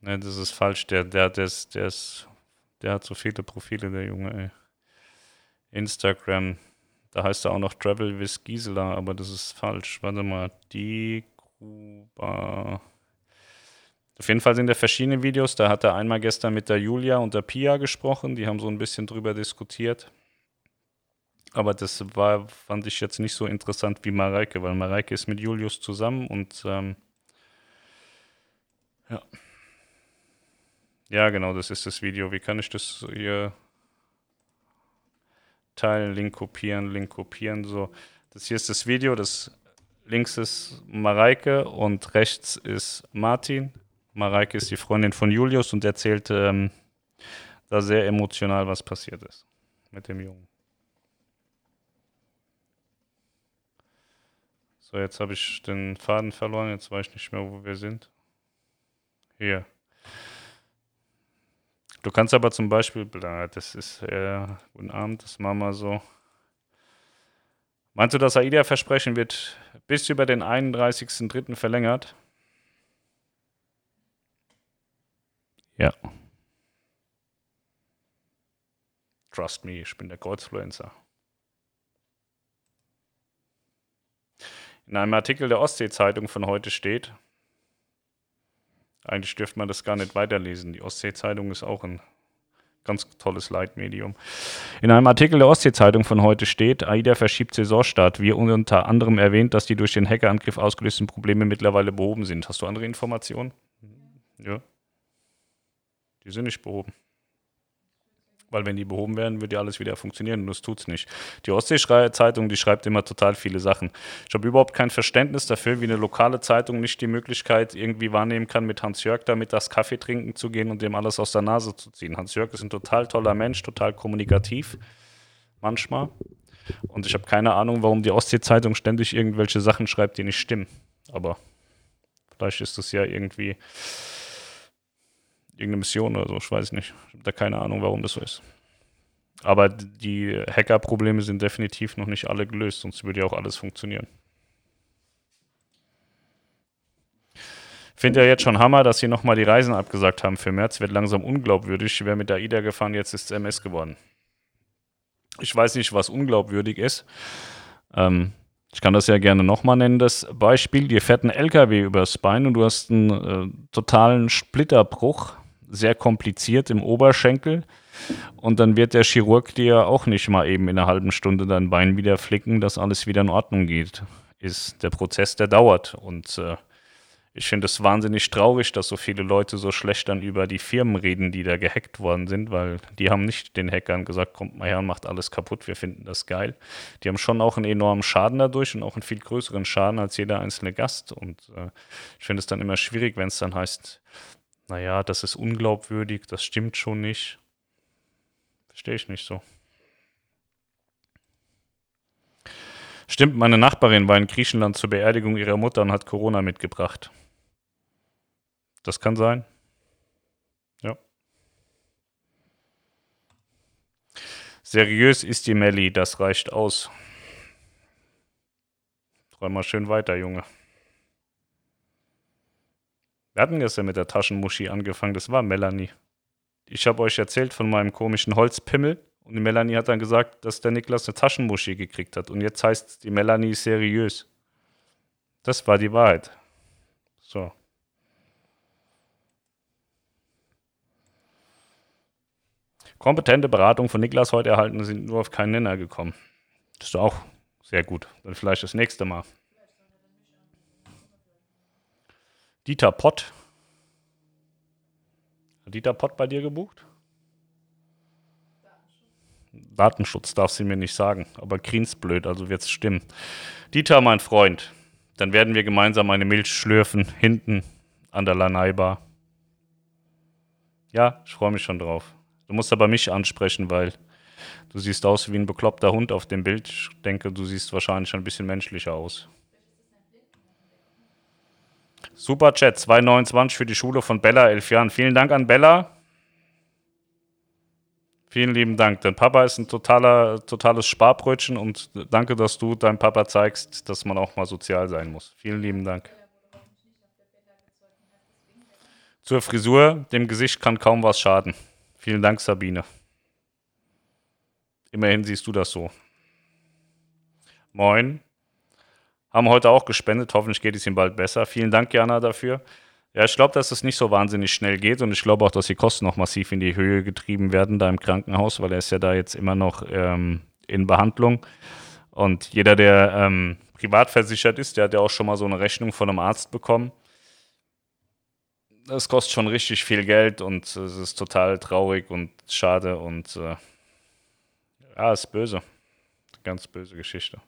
Ne, das ist falsch. Der, der, der, ist, der, ist, der hat so viele Profile, der Junge, ey. Instagram. Da heißt er auch noch Travel with Gisela, aber das ist falsch. Warte mal, die Gruber. Auf jeden Fall sind da verschiedene Videos. Da hat er einmal gestern mit der Julia und der Pia gesprochen. Die haben so ein bisschen drüber diskutiert. Aber das war, fand ich jetzt nicht so interessant wie Mareike, weil Mareike ist mit Julius zusammen und ähm, ja. Ja, genau, das ist das Video. Wie kann ich das hier teilen, Link kopieren, Link kopieren. So, das hier ist das Video, das links ist Mareike und rechts ist Martin. Mareike ist die Freundin von Julius und erzählt ähm, da sehr emotional, was passiert ist mit dem Jungen. So, jetzt habe ich den Faden verloren. Jetzt weiß ich nicht mehr, wo wir sind. Hier. Du kannst aber zum Beispiel, das ist, äh, guten Abend, das machen wir so. Meinst du, das AIDA-Versprechen wird bis über den 31.03. verlängert? Ja. Trust me, ich bin der Kreuzfluencer. In einem Artikel der Ostsee-Zeitung von heute steht, eigentlich dürfte man das gar nicht weiterlesen. Die Ostsee-Zeitung ist auch ein ganz tolles Leitmedium. In einem Artikel der Ostsee-Zeitung von heute steht, AIDA verschiebt Saisonstart. Wir unter anderem erwähnt, dass die durch den Hackerangriff ausgelösten Probleme mittlerweile behoben sind. Hast du andere Informationen? Ja. Die sind nicht behoben. Weil wenn die behoben werden, wird ja alles wieder funktionieren und das tut es nicht. Die Ostsee-Zeitung, die schreibt immer total viele Sachen. Ich habe überhaupt kein Verständnis dafür, wie eine lokale Zeitung nicht die Möglichkeit irgendwie wahrnehmen kann, mit Hans-Jörg damit das Kaffee trinken zu gehen und dem alles aus der Nase zu ziehen. Hans-Jörg ist ein total toller Mensch, total kommunikativ, manchmal. Und ich habe keine Ahnung, warum die Ostsee-Zeitung ständig irgendwelche Sachen schreibt, die nicht stimmen. Aber vielleicht ist das ja irgendwie irgendeine Mission oder so, ich weiß nicht. Ich habe da keine Ahnung, warum das so ist. Aber die Hacker-Probleme sind definitiv noch nicht alle gelöst, sonst würde ja auch alles funktionieren. Finde ja jetzt schon Hammer, dass sie nochmal die Reisen abgesagt haben für März. Wird langsam unglaubwürdig. Wer mit der AIDA gefahren, jetzt ist MS geworden. Ich weiß nicht, was unglaubwürdig ist. Ähm, ich kann das ja gerne nochmal nennen, das Beispiel. Dir fährt ein LKW übers Bein und du hast einen äh, totalen Splitterbruch sehr kompliziert im Oberschenkel. Und dann wird der Chirurg dir auch nicht mal eben in einer halben Stunde dein Bein wieder flicken, dass alles wieder in Ordnung geht. Ist der Prozess, der dauert. Und äh, ich finde es wahnsinnig traurig, dass so viele Leute so schlecht dann über die Firmen reden, die da gehackt worden sind, weil die haben nicht den Hackern gesagt, kommt mal her und macht alles kaputt, wir finden das geil. Die haben schon auch einen enormen Schaden dadurch und auch einen viel größeren Schaden als jeder einzelne Gast. Und äh, ich finde es dann immer schwierig, wenn es dann heißt, naja, das ist unglaubwürdig, das stimmt schon nicht. Verstehe ich nicht so. Stimmt, meine Nachbarin war in Griechenland zur Beerdigung ihrer Mutter und hat Corona mitgebracht. Das kann sein. Ja. Seriös ist die Melli, das reicht aus. Träum mal schön weiter, Junge. Wir hatten gestern mit der Taschenmuschi angefangen, das war Melanie. Ich habe euch erzählt von meinem komischen Holzpimmel und die Melanie hat dann gesagt, dass der Niklas eine Taschenmuschi gekriegt hat und jetzt heißt die Melanie seriös. Das war die Wahrheit. So. Kompetente Beratung von Niklas heute erhalten, sind nur auf keinen Nenner gekommen. Das ist auch sehr gut. Dann vielleicht das nächste Mal. Dieter Pott. Hat Dieter Pott bei dir gebucht? Datenschutz, Datenschutz darf sie mir nicht sagen, aber Kriens blöd, also wird es stimmen. Dieter, mein Freund, dann werden wir gemeinsam eine Milch schlürfen, hinten an der Lanai-Bar. Ja, ich freue mich schon drauf. Du musst aber mich ansprechen, weil du siehst aus wie ein bekloppter Hund auf dem Bild. Ich denke, du siehst wahrscheinlich ein bisschen menschlicher aus. Super Chat, 2,29 für die Schule von Bella, elf Jahren. Vielen Dank an Bella. Vielen lieben Dank. Dein Papa ist ein totaler, totales Sparbrötchen und danke, dass du deinem Papa zeigst, dass man auch mal sozial sein muss. Vielen lieben Dank. Zur Frisur, dem Gesicht kann kaum was schaden. Vielen Dank, Sabine. Immerhin siehst du das so. Moin haben heute auch gespendet. Hoffentlich geht es ihm bald besser. Vielen Dank, Jana, dafür. Ja, ich glaube, dass es nicht so wahnsinnig schnell geht und ich glaube auch, dass die Kosten noch massiv in die Höhe getrieben werden da im Krankenhaus, weil er ist ja da jetzt immer noch ähm, in Behandlung. Und jeder, der ähm, privat versichert ist, der hat ja auch schon mal so eine Rechnung von einem Arzt bekommen. Das kostet schon richtig viel Geld und es ist total traurig und schade und äh, ja, ist böse. Ganz böse Geschichte.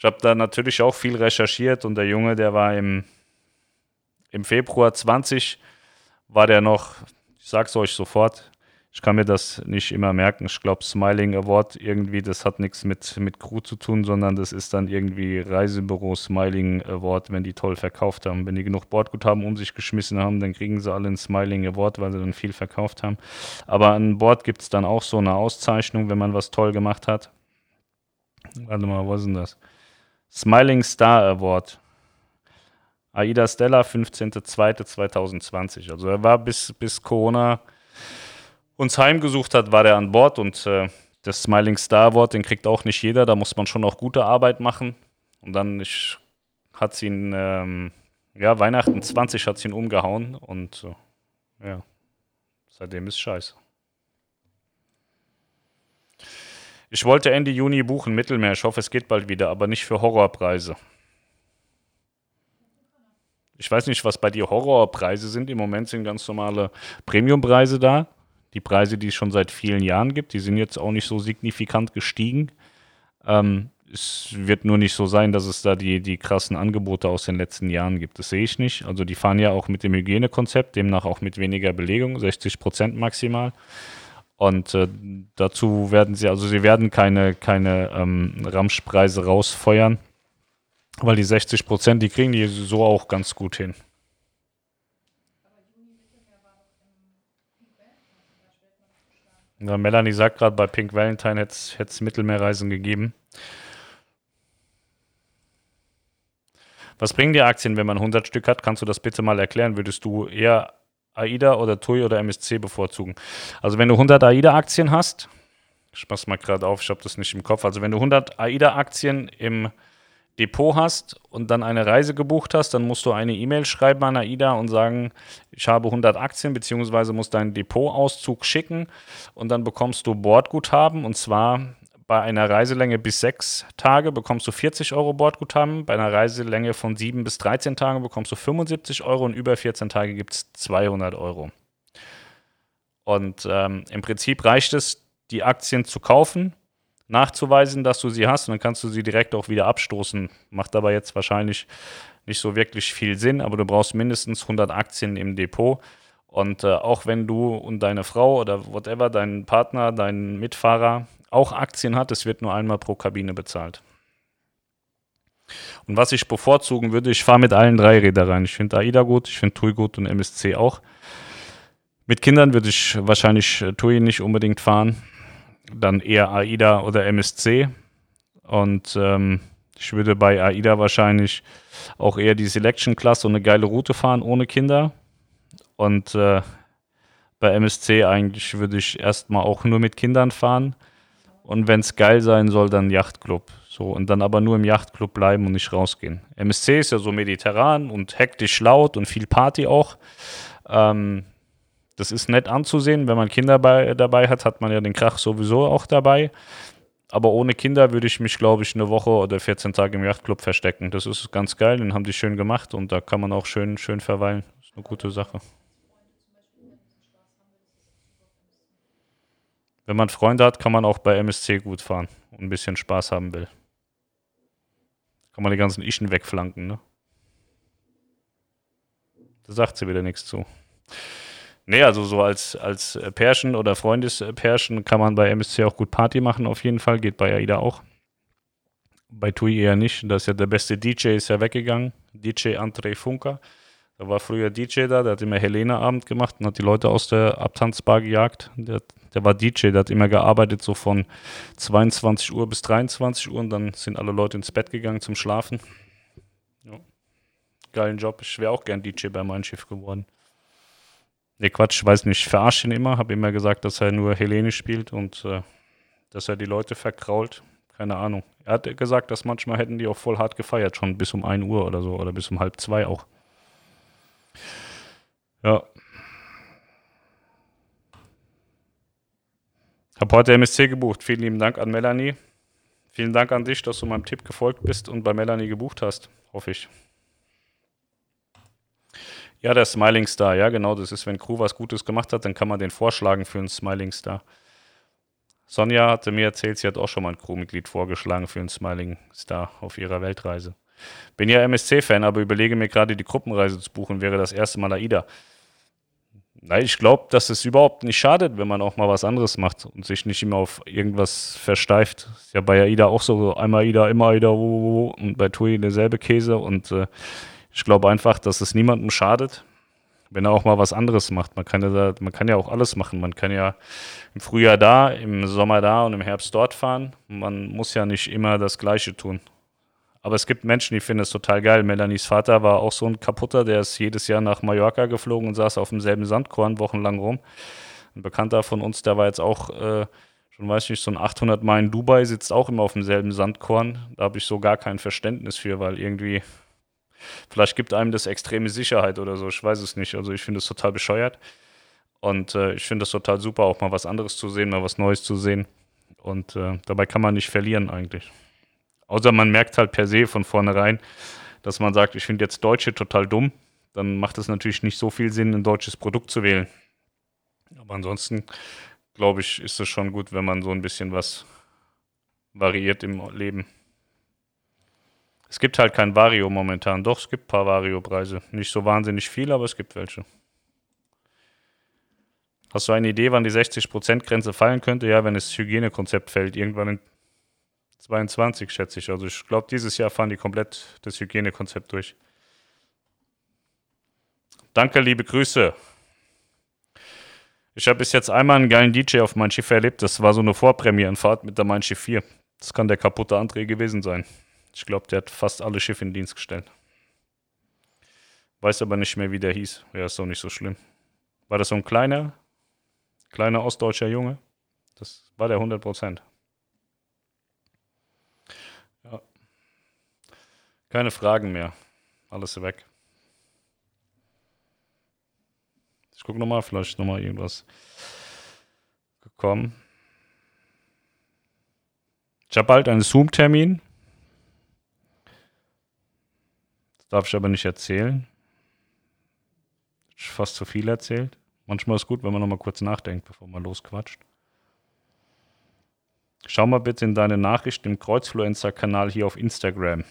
Ich habe da natürlich auch viel recherchiert und der Junge, der war im, im Februar 20, war der noch, ich sag's euch sofort, Ich kann mir das nicht immer merken. Ich glaube, Smiling Award irgendwie, das hat nichts mit, mit Crew zu tun, sondern das ist dann irgendwie Reisebüro Smiling Award, wenn die toll verkauft haben. Wenn die genug Bordguthaben um sich geschmissen haben, dann kriegen sie alle einen Smiling Award, weil sie dann viel verkauft haben. Aber an Bord gibt es dann auch so eine Auszeichnung, wenn man was toll gemacht hat. Warte mal, was ist denn das? Smiling Star Award. Aida Stella, 15.02.2020. Also er war bis, bis Corona uns heimgesucht hat, war der an Bord und äh, das Smiling Star Award, den kriegt auch nicht jeder, da muss man schon auch gute Arbeit machen. Und dann ich, hat sie ihn, ähm, ja, Weihnachten 20 hat sie ihn umgehauen und äh, ja, seitdem ist scheiße. Ich wollte Ende Juni buchen, Mittelmeer. Ich hoffe, es geht bald wieder, aber nicht für Horrorpreise. Ich weiß nicht, was bei dir Horrorpreise sind. Im Moment sind ganz normale Premiumpreise da die Preise, die es schon seit vielen Jahren gibt, die sind jetzt auch nicht so signifikant gestiegen. Ähm, es wird nur nicht so sein, dass es da die, die krassen Angebote aus den letzten Jahren gibt. Das sehe ich nicht. Also die fahren ja auch mit dem Hygienekonzept, demnach auch mit weniger Belegung, 60 Prozent maximal. Und äh, dazu werden sie, also sie werden keine, keine ähm, Ramschpreise rausfeuern, weil die 60 Prozent, die kriegen die so auch ganz gut hin. Ja, Melanie sagt gerade, bei Pink Valentine hätte es Mittelmeerreisen gegeben. Was bringen die Aktien, wenn man 100 Stück hat? Kannst du das bitte mal erklären? Würdest du eher AIDA oder TUI oder MSC bevorzugen? Also wenn du 100 AIDA-Aktien hast, ich mach's mal gerade auf, ich habe das nicht im Kopf. Also wenn du 100 AIDA-Aktien im Depot hast und dann eine Reise gebucht hast, dann musst du eine E-Mail schreiben an AIDA und sagen, ich habe 100 Aktien, beziehungsweise musst deinen Depotauszug schicken und dann bekommst du Bordguthaben und zwar bei einer Reiselänge bis sechs Tage bekommst du 40 Euro Bordguthaben, bei einer Reiselänge von sieben bis 13 Tagen bekommst du 75 Euro und über 14 Tage gibt es 200 Euro. Und ähm, im Prinzip reicht es, die Aktien zu kaufen nachzuweisen, dass du sie hast und dann kannst du sie direkt auch wieder abstoßen. Macht aber jetzt wahrscheinlich nicht so wirklich viel Sinn, aber du brauchst mindestens 100 Aktien im Depot. Und äh, auch wenn du und deine Frau oder whatever, dein Partner, dein Mitfahrer auch Aktien hat, es wird nur einmal pro Kabine bezahlt. Und was ich bevorzugen würde, ich fahre mit allen drei Rädern rein. Ich finde AIDA gut, ich finde TUI gut und MSC auch. Mit Kindern würde ich wahrscheinlich äh, TUI nicht unbedingt fahren dann eher AIDA oder MSC. Und ähm, ich würde bei AIDA wahrscheinlich auch eher die Selection-Klasse und eine geile Route fahren ohne Kinder. Und äh, bei MSC eigentlich würde ich erstmal auch nur mit Kindern fahren. Und wenn es geil sein soll, dann Yachtclub. So, und dann aber nur im Yachtclub bleiben und nicht rausgehen. MSC ist ja so mediterran und hektisch laut und viel Party auch. Ähm, das ist nett anzusehen. Wenn man Kinder bei, dabei hat, hat man ja den Krach sowieso auch dabei. Aber ohne Kinder würde ich mich, glaube ich, eine Woche oder 14 Tage im Yachtclub verstecken. Das ist ganz geil, den haben die schön gemacht und da kann man auch schön, schön verweilen. Das ist eine gute Sache. Wenn man Freunde hat, kann man auch bei MSC gut fahren und ein bisschen Spaß haben will. Kann man die ganzen Ischen wegflanken, ne? Da sagt sie wieder nichts zu. Nee, also so als, als Pärchen oder Freundespärchen kann man bei MSC auch gut Party machen, auf jeden Fall. Geht bei AIDA auch. Bei TUI eher nicht. Da ist ja der beste DJ, ist ja weggegangen. DJ André Funker. Da war früher DJ da, der hat immer Helena-Abend gemacht und hat die Leute aus der Abtanzbar gejagt. Der, der war DJ, der hat immer gearbeitet, so von 22 Uhr bis 23 Uhr und dann sind alle Leute ins Bett gegangen zum Schlafen. Ja. Geilen Job. Ich wäre auch gern DJ bei meinem Schiff geworden. Ne, Quatsch, weiß nicht, ich verarsche ihn immer, habe immer gesagt, dass er nur Helene spielt und äh, dass er die Leute verkrault. Keine Ahnung. Er hat gesagt, dass manchmal hätten die auch voll hart gefeiert, schon bis um 1 Uhr oder so oder bis um halb zwei auch. Ja. Habe heute MSC gebucht. Vielen lieben Dank an Melanie. Vielen Dank an dich, dass du meinem Tipp gefolgt bist und bei Melanie gebucht hast. Hoffe ich. Ja, der Smiling Star, ja, genau. Das ist, wenn Crew was Gutes gemacht hat, dann kann man den vorschlagen für einen Smiling Star. Sonja hatte mir erzählt, sie hat auch schon mal ein Crewmitglied vorgeschlagen für einen Smiling Star auf ihrer Weltreise. Bin ja MSC-Fan, aber überlege mir gerade die Gruppenreise zu buchen, wäre das erste Mal AIDA. Na, ich glaube, dass es überhaupt nicht schadet, wenn man auch mal was anderes macht und sich nicht immer auf irgendwas versteift. Ist ja bei AIDA auch so, einmal AIDA, immer AIDA, und bei TUI derselbe Käse. Und äh, ich glaube einfach, dass es niemandem schadet, wenn er auch mal was anderes macht. Man kann, ja, man kann ja auch alles machen. Man kann ja im Frühjahr da, im Sommer da und im Herbst dort fahren. Man muss ja nicht immer das Gleiche tun. Aber es gibt Menschen, die finden es total geil. Melanies Vater war auch so ein Kaputter, der ist jedes Jahr nach Mallorca geflogen und saß auf demselben Sandkorn wochenlang rum. Ein Bekannter von uns, der war jetzt auch äh, schon, weiß ich nicht, so ein 800 Mal in Dubai, sitzt auch immer auf demselben Sandkorn. Da habe ich so gar kein Verständnis für, weil irgendwie, vielleicht gibt einem das extreme Sicherheit oder so, ich weiß es nicht. Also ich finde es total bescheuert. Und äh, ich finde es total super, auch mal was anderes zu sehen, mal was Neues zu sehen. Und äh, dabei kann man nicht verlieren eigentlich. Außer man merkt halt per se von vornherein, dass man sagt, ich finde jetzt Deutsche total dumm. Dann macht es natürlich nicht so viel Sinn, ein deutsches Produkt zu wählen. Aber ansonsten, glaube ich, ist es schon gut, wenn man so ein bisschen was variiert im Leben. Es gibt halt kein Vario momentan. Doch, es gibt ein paar Vario-Preise. Nicht so wahnsinnig viel, aber es gibt welche. Hast du eine Idee, wann die 60%-Grenze fallen könnte? Ja, wenn das Hygienekonzept fällt, irgendwann in 22, schätze ich. Also ich glaube, dieses Jahr fahren die komplett das Hygienekonzept durch. Danke, liebe Grüße. Ich habe bis jetzt einmal einen geilen DJ auf mein Schiff erlebt. Das war so eine Vorpremierenfahrt mit der Mein Schiff 4. Das kann der kaputte André gewesen sein. Ich glaube, der hat fast alle Schiffe in Dienst gestellt. Weiß aber nicht mehr, wie der hieß. Ja, ist doch nicht so schlimm. War das so ein kleiner, kleiner ostdeutscher Junge? Das war der 100 Prozent. Keine Fragen mehr. Alles weg. Ich gucke nochmal, vielleicht nochmal irgendwas gekommen. Ich habe bald einen Zoom-Termin. Das darf ich aber nicht erzählen. Ich fast zu viel erzählt. Manchmal ist es gut, wenn man nochmal kurz nachdenkt, bevor man losquatscht. Schau mal bitte in deine Nachricht im Kreuzfluencer-Kanal hier auf Instagram.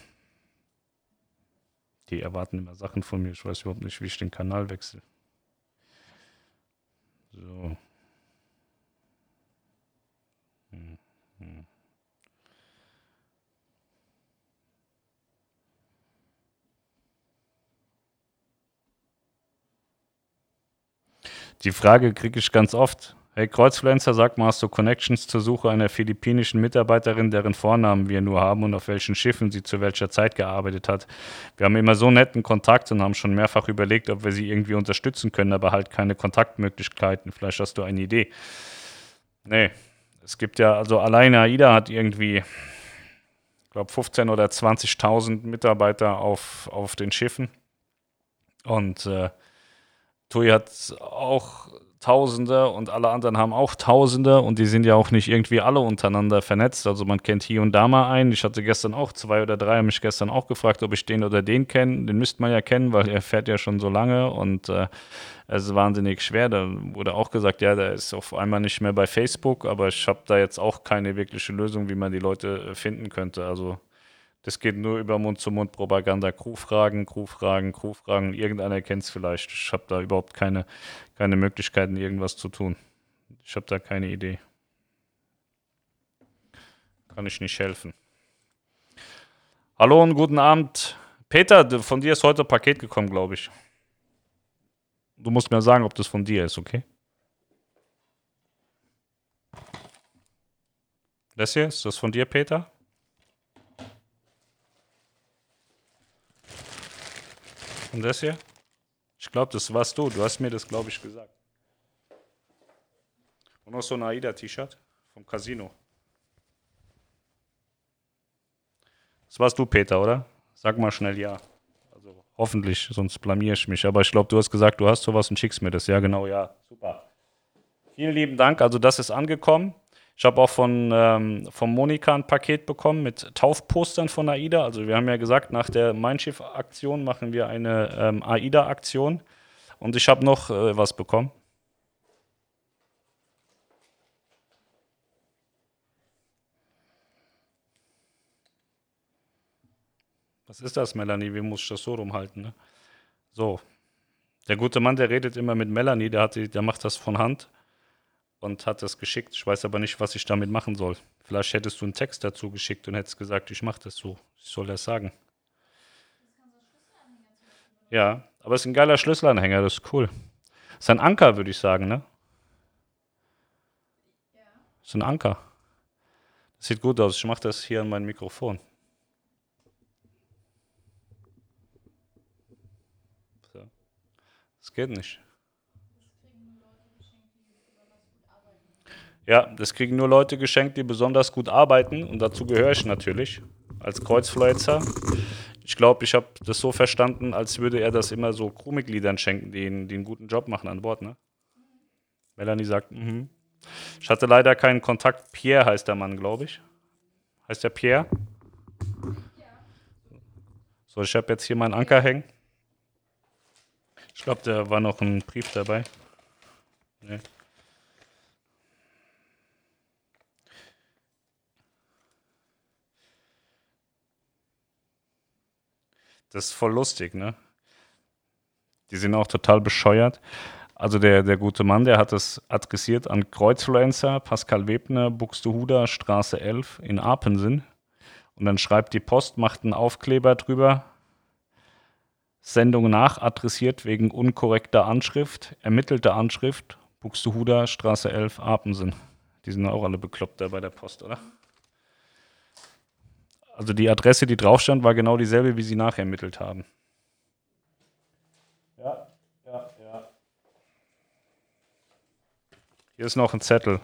Die erwarten immer Sachen von mir. Ich weiß überhaupt nicht, wie ich den Kanal wechsle. So. Die Frage kriege ich ganz oft. Hey Kreuzfluencer, sag mal, hast du Connections zur Suche einer philippinischen Mitarbeiterin, deren Vornamen wir nur haben und auf welchen Schiffen sie zu welcher Zeit gearbeitet hat? Wir haben immer so netten Kontakt und haben schon mehrfach überlegt, ob wir sie irgendwie unterstützen können, aber halt keine Kontaktmöglichkeiten. Vielleicht hast du eine Idee. Nee, es gibt ja, also alleine AIDA hat irgendwie, ich glaube, 15.000 oder 20.000 Mitarbeiter auf, auf den Schiffen. Und äh, TUI hat auch Tausende und alle anderen haben auch Tausende und die sind ja auch nicht irgendwie alle untereinander vernetzt. Also man kennt hier und da mal einen. Ich hatte gestern auch zwei oder drei, haben mich gestern auch gefragt, ob ich den oder den kenne. Den müsste man ja kennen, weil er fährt ja schon so lange und äh, es ist wahnsinnig schwer. Da wurde auch gesagt, ja, der ist auf einmal nicht mehr bei Facebook, aber ich habe da jetzt auch keine wirkliche Lösung, wie man die Leute finden könnte. Also das geht nur über Mund-zu-Mund-Propaganda. Crewfragen, Crewfragen, Crewfragen. Irgendeiner kennt es vielleicht. Ich habe da überhaupt keine, keine Möglichkeiten, irgendwas zu tun. Ich habe da keine Idee. Kann ich nicht helfen. Hallo und guten Abend. Peter, von dir ist heute ein Paket gekommen, glaube ich. Du musst mir sagen, ob das von dir ist, okay? Das hier, ist das von dir, Peter? Und das hier? Ich glaube, das warst du. Du hast mir das, glaube ich, gesagt. Und noch so ein AIDA-T-Shirt vom Casino. Das warst du, Peter, oder? Sag mal schnell ja. Also hoffentlich, sonst blamier ich mich. Aber ich glaube, du hast gesagt, du hast sowas und schickst mir das. Ja, genau, ja. Super. Vielen lieben Dank. Also das ist angekommen. Ich habe auch von, ähm, von Monika ein Paket bekommen mit Taufpostern von AIDA. Also wir haben ja gesagt, nach der Mein Schiff-Aktion machen wir eine ähm, AIDA-Aktion. Und ich habe noch äh, was bekommen. Was ist das, Melanie? Wie muss ich das so rumhalten? Ne? So. Der gute Mann, der redet immer mit Melanie, der, hat die, der macht das von Hand und hat das geschickt. Ich weiß aber nicht, was ich damit machen soll. Vielleicht hättest du einen Text dazu geschickt und hättest gesagt, ich mache das so. Ich soll das sagen. Ja, aber es ist ein geiler Schlüsselanhänger, das ist cool. Das ist ein Anker, würde ich sagen, ne? Das ist ein Anker. Das sieht gut aus. Ich mache das hier an mein Mikrofon. So. Das geht nicht. Ja, das kriegen nur Leute geschenkt, die besonders gut arbeiten und dazu gehöre ich natürlich als Kreuzfluencer. Ich glaube, ich habe das so verstanden, als würde er das immer so Crewmitgliedern schenken, die, die einen guten Job machen an Bord. Ne? Melanie sagt, mhm. Ich hatte leider keinen Kontakt. Pierre heißt der Mann, glaube ich. Heißt der Pierre? So, ich habe jetzt hier meinen Anker hängen. Ich glaube, da war noch ein Brief dabei. Nee. Das ist voll lustig, ne? Die sind auch total bescheuert. Also der, der gute Mann, der hat es adressiert an Kreuzfluencer, Pascal Webner, Buxtehuder, Straße 11 in Apensen. Und dann schreibt die Post, macht einen Aufkleber drüber. Sendung nachadressiert wegen unkorrekter Anschrift, ermittelter Anschrift, Buxtehuder, Straße 11, Apensen. Die sind auch alle bekloppt da bei der Post, oder? Also die Adresse, die drauf stand, war genau dieselbe, wie sie nachher ermittelt haben. Ja, ja, ja. Hier ist noch ein Zettel.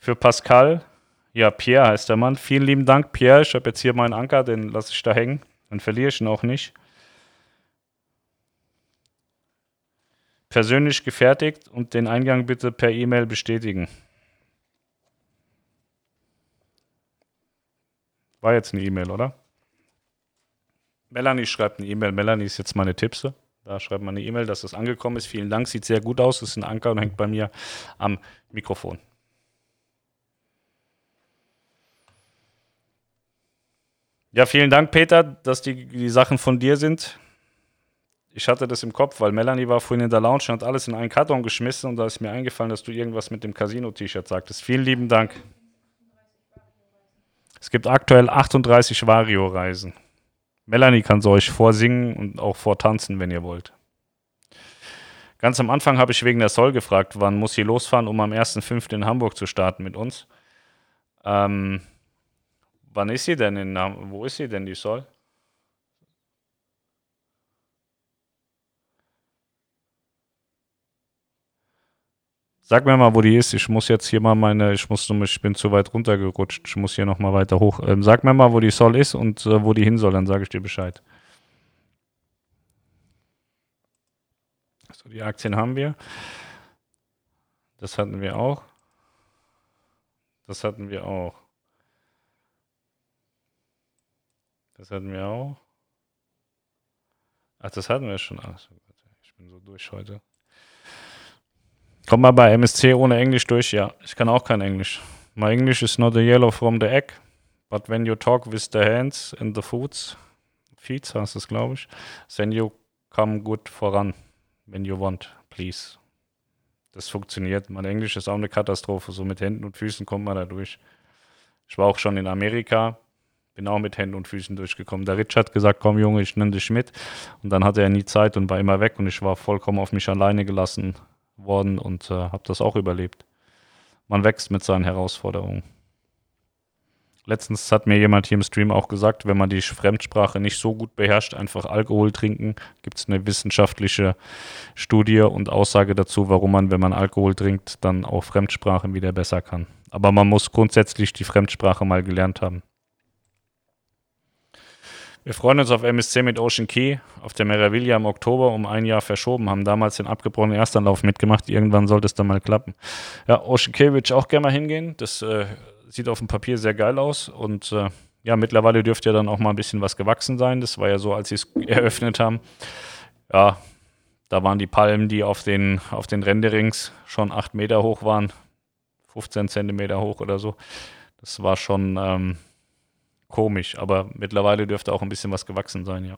Für Pascal, ja, Pierre heißt der Mann. Vielen lieben Dank, Pierre. Ich habe jetzt hier meinen Anker, den lasse ich da hängen. Dann verliere ich ihn auch nicht. Persönlich gefertigt und den Eingang bitte per E-Mail bestätigen. War jetzt eine E-Mail, oder? Melanie schreibt eine E-Mail. Melanie ist jetzt meine Tippse. Da schreibt man eine E-Mail, dass das angekommen ist. Vielen Dank, sieht sehr gut aus. Ist ein Anker und hängt bei mir am Mikrofon. Ja, vielen Dank, Peter, dass die, die Sachen von dir sind. Ich hatte das im Kopf, weil Melanie war vorhin in der Lounge und hat alles in einen Karton geschmissen und da ist mir eingefallen, dass du irgendwas mit dem Casino-T-Shirt sagtest. Vielen lieben Dank. Es gibt aktuell 38 Vario-Reisen. Melanie kann sie euch vorsingen und auch vortanzen, wenn ihr wollt. Ganz am Anfang habe ich wegen der Soll gefragt, wann muss sie losfahren, um am 1.5. in Hamburg zu starten mit uns. Ähm, wann ist sie denn in Wo ist sie denn, die Soll? Sag mir mal, wo die ist. Ich muss jetzt hier mal meine, ich muss, ich bin zu weit runtergerutscht. Ich muss hier noch mal weiter hoch. Ähm, sag mir mal, wo die Soll ist und äh, wo die hin soll, dann sage ich dir Bescheid. So, die Aktien haben wir. Das hatten wir auch. Das hatten wir auch. Das hatten wir auch. Ach, das hatten wir schon. Ach, ich bin so durch heute. Kommt mal bei MSC ohne Englisch durch? Ja, ich kann auch kein Englisch. My English is not a yellow from the egg, but when you talk with the hands and the foods, feet heißt es, glaube ich, then you come good voran, when you want, please. Das funktioniert. Mein Englisch ist auch eine Katastrophe. So mit Händen und Füßen kommt man da durch. Ich war auch schon in Amerika, bin auch mit Händen und Füßen durchgekommen. Der Rich hat gesagt, komm Junge, ich nehme dich mit. Und dann hatte er nie Zeit und war immer weg und ich war vollkommen auf mich alleine gelassen worden und äh, habe das auch überlebt. Man wächst mit seinen Herausforderungen. Letztens hat mir jemand hier im Stream auch gesagt, wenn man die Fremdsprache nicht so gut beherrscht, einfach Alkohol trinken. Gibt es eine wissenschaftliche Studie und Aussage dazu, warum man, wenn man Alkohol trinkt, dann auch Fremdsprachen wieder besser kann. Aber man muss grundsätzlich die Fremdsprache mal gelernt haben. Wir freuen uns auf MSC mit Ocean Key auf der Meraviglia im Oktober um ein Jahr verschoben, haben damals den abgebrochenen Erstanlauf mitgemacht. Irgendwann sollte es dann mal klappen. Ja, Ocean Key würde ich auch gerne mal hingehen. Das äh, sieht auf dem Papier sehr geil aus und äh, ja, mittlerweile dürfte ja dann auch mal ein bisschen was gewachsen sein. Das war ja so, als sie es eröffnet haben. Ja, da waren die Palmen, die auf den, auf den Renderings schon acht Meter hoch waren, 15 Zentimeter hoch oder so. Das war schon. Ähm, komisch, aber mittlerweile dürfte auch ein bisschen was gewachsen sein, ja.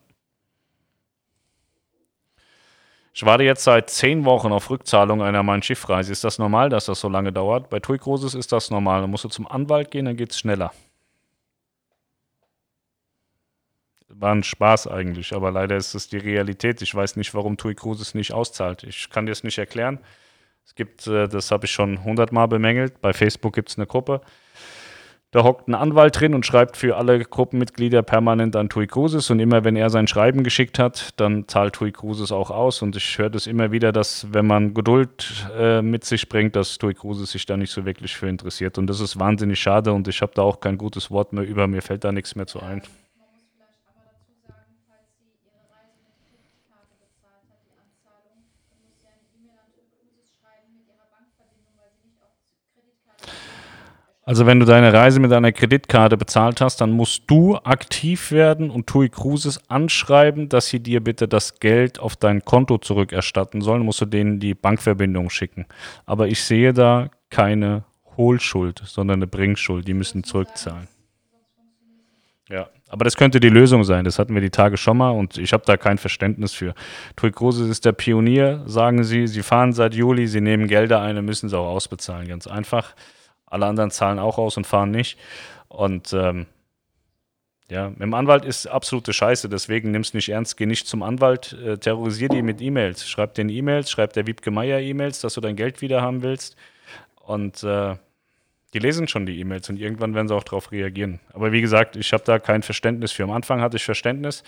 Ich warte jetzt seit zehn Wochen auf Rückzahlung einer meinen Schiffreise. Ist das normal, dass das so lange dauert? Bei TUI Cruises ist das normal. Dann musst du zum Anwalt gehen, dann geht es schneller. War ein Spaß eigentlich, aber leider ist es die Realität. Ich weiß nicht, warum TUI Cruises nicht auszahlt. Ich kann dir es nicht erklären. Es gibt, äh, das habe ich schon hundertmal bemängelt. Bei Facebook gibt es eine Gruppe. Da hockt ein Anwalt drin und schreibt für alle Gruppenmitglieder permanent an TUI Cruises. Und immer wenn er sein Schreiben geschickt hat, dann zahlt TUI Cruises auch aus. Und ich höre das immer wieder, dass wenn man Geduld äh, mit sich bringt, dass TUI Cruises sich da nicht so wirklich für interessiert. Und das ist wahnsinnig schade. Und ich habe da auch kein gutes Wort mehr. Über, mir fällt da nichts mehr zu ein. Also wenn du deine Reise mit einer Kreditkarte bezahlt hast, dann musst du aktiv werden und TUI Cruises anschreiben, dass sie dir bitte das Geld auf dein Konto zurückerstatten sollen. Musst du denen die Bankverbindung schicken. Aber ich sehe da keine Hohlschuld, sondern eine Bringschuld. Die müssen zurückzahlen. Ja, aber das könnte die Lösung sein. Das hatten wir die Tage schon mal und ich habe da kein Verständnis für. TUI Cruises ist der Pionier, sagen sie. Sie fahren seit Juli, sie nehmen Gelder ein, und müssen sie auch ausbezahlen. Ganz einfach. Alle anderen zahlen auch aus und fahren nicht. Und ähm, ja, mit dem Anwalt ist absolute Scheiße, deswegen nimm es nicht ernst, geh nicht zum Anwalt, äh, terrorisier die mit E-Mails. Schreib den E-Mails, schreib der Wiebke Meier E-Mails, dass du dein Geld wieder haben willst. Und äh, die lesen schon die E-Mails und irgendwann werden sie auch darauf reagieren. Aber wie gesagt, ich habe da kein Verständnis für. Am Anfang hatte ich Verständnis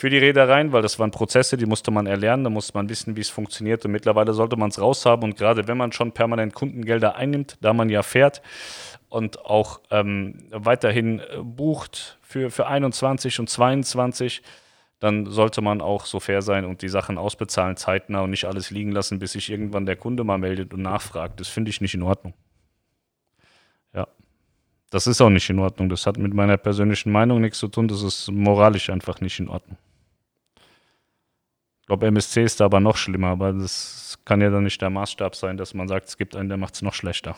für die Reedereien, weil das waren Prozesse, die musste man erlernen, da musste man wissen, wie es funktioniert und mittlerweile sollte man es raushaben und gerade wenn man schon permanent Kundengelder einnimmt, da man ja fährt und auch ähm, weiterhin äh, bucht für, für 21 und 22, dann sollte man auch so fair sein und die Sachen ausbezahlen zeitnah und nicht alles liegen lassen, bis sich irgendwann der Kunde mal meldet und nachfragt. Das finde ich nicht in Ordnung. Ja. Das ist auch nicht in Ordnung. Das hat mit meiner persönlichen Meinung nichts zu tun. Das ist moralisch einfach nicht in Ordnung glaube, MSC ist da aber noch schlimmer, aber das kann ja dann nicht der Maßstab sein, dass man sagt, es gibt einen, der macht es noch schlechter.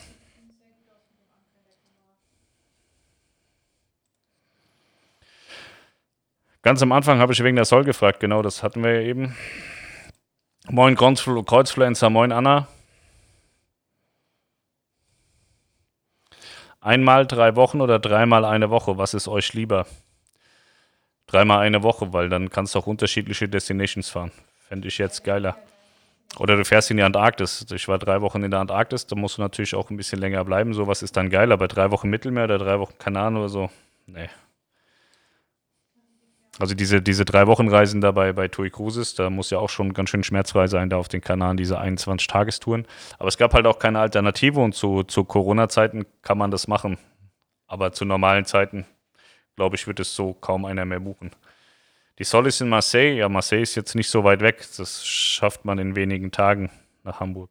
Ganz am Anfang habe ich wegen der Soll gefragt, genau, das hatten wir ja eben. Moin Kreuzfluencer, moin Anna. Einmal drei Wochen oder dreimal eine Woche, was ist euch lieber? Dreimal eine Woche, weil dann kannst du auch unterschiedliche Destinations fahren. Fände ich jetzt geiler. Oder du fährst in die Antarktis. Ich war drei Wochen in der Antarktis, da musst du natürlich auch ein bisschen länger bleiben. Sowas ist dann geiler. Bei drei Wochen Mittelmeer oder drei Wochen Kanaren oder so, nee. Also diese, diese drei Wochen Reisen da bei, TUI Cruises, da muss ja auch schon ganz schön schmerzfrei sein, da auf den Kanaren, diese 21 Tagestouren. Aber es gab halt auch keine Alternative und zu, zu Corona-Zeiten kann man das machen. Aber zu normalen Zeiten glaube ich, wird es so kaum einer mehr buchen. Die Sol ist in Marseille. Ja, Marseille ist jetzt nicht so weit weg. Das schafft man in wenigen Tagen nach Hamburg.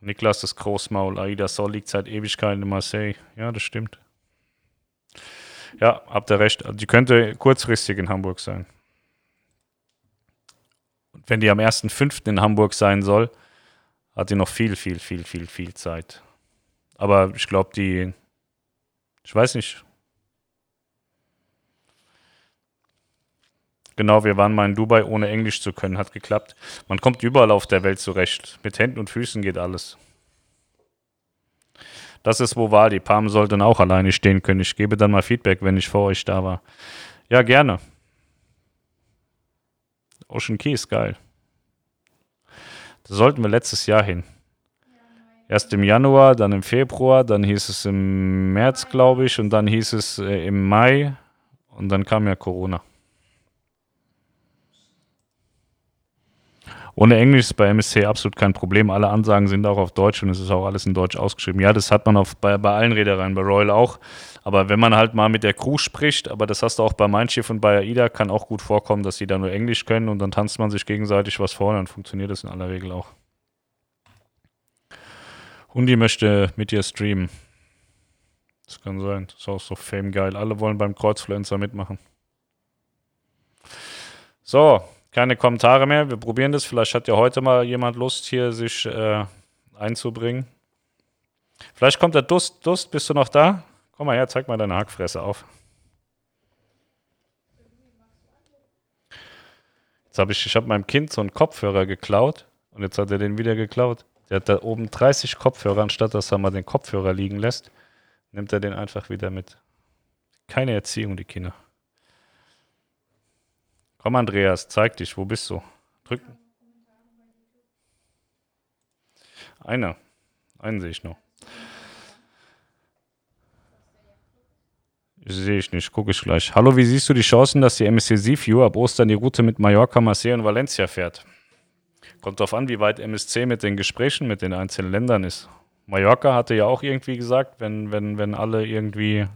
Niklas, das Großmaul, Aida Sol liegt seit Ewigkeiten in Marseille. Ja, das stimmt. Ja, habt ihr recht. Die könnte kurzfristig in Hamburg sein. Und wenn die am 1.5. in Hamburg sein soll, hat die noch viel, viel, viel, viel, viel Zeit. Aber ich glaube, die ich weiß nicht. Genau, wir waren mal in Dubai, ohne Englisch zu können. Hat geklappt. Man kommt überall auf der Welt zurecht. Mit Händen und Füßen geht alles. Das ist wo war. Die Palm sollten auch alleine stehen können. Ich gebe dann mal Feedback, wenn ich vor euch da war. Ja, gerne. Ocean Key ist geil. Da sollten wir letztes Jahr hin. Erst im Januar, dann im Februar, dann hieß es im März, glaube ich, und dann hieß es äh, im Mai und dann kam ja Corona. Ohne Englisch ist bei MSC absolut kein Problem. Alle Ansagen sind auch auf Deutsch und es ist auch alles in Deutsch ausgeschrieben. Ja, das hat man auf, bei, bei allen Reedereien, bei Royal auch. Aber wenn man halt mal mit der Crew spricht, aber das hast du auch bei Mein Schiff und bei AIDA, kann auch gut vorkommen, dass die da nur Englisch können und dann tanzt man sich gegenseitig was vor, dann funktioniert das in aller Regel auch. Hundi möchte mit dir streamen. Das kann sein. Das ist auch so fame geil. Alle wollen beim Kreuzfluencer mitmachen. So, keine Kommentare mehr. Wir probieren das. Vielleicht hat ja heute mal jemand Lust, hier sich äh, einzubringen. Vielleicht kommt der Dust. Dust, bist du noch da? Komm mal her, zeig mal deine Hackfresse auf. Jetzt habe ich, ich habe meinem Kind so einen Kopfhörer geklaut und jetzt hat er den wieder geklaut. Der hat da oben 30 Kopfhörer, anstatt dass er mal den Kopfhörer liegen lässt, nimmt er den einfach wieder mit. Keine Erziehung, die Kinder. Komm, Andreas, zeig dich, wo bist du? Drücken. Einer. Einen sehe ich noch. Sehe ich nicht, gucke ich gleich. Hallo, wie siehst du die Chancen, dass die MSC Seaview ab Ostern die Route mit Mallorca, Marseille und Valencia fährt? Kommt darauf an, wie weit MSC mit den Gesprächen mit den einzelnen Ländern ist. Mallorca hatte ja auch irgendwie gesagt, wenn, wenn, wenn alle irgendwie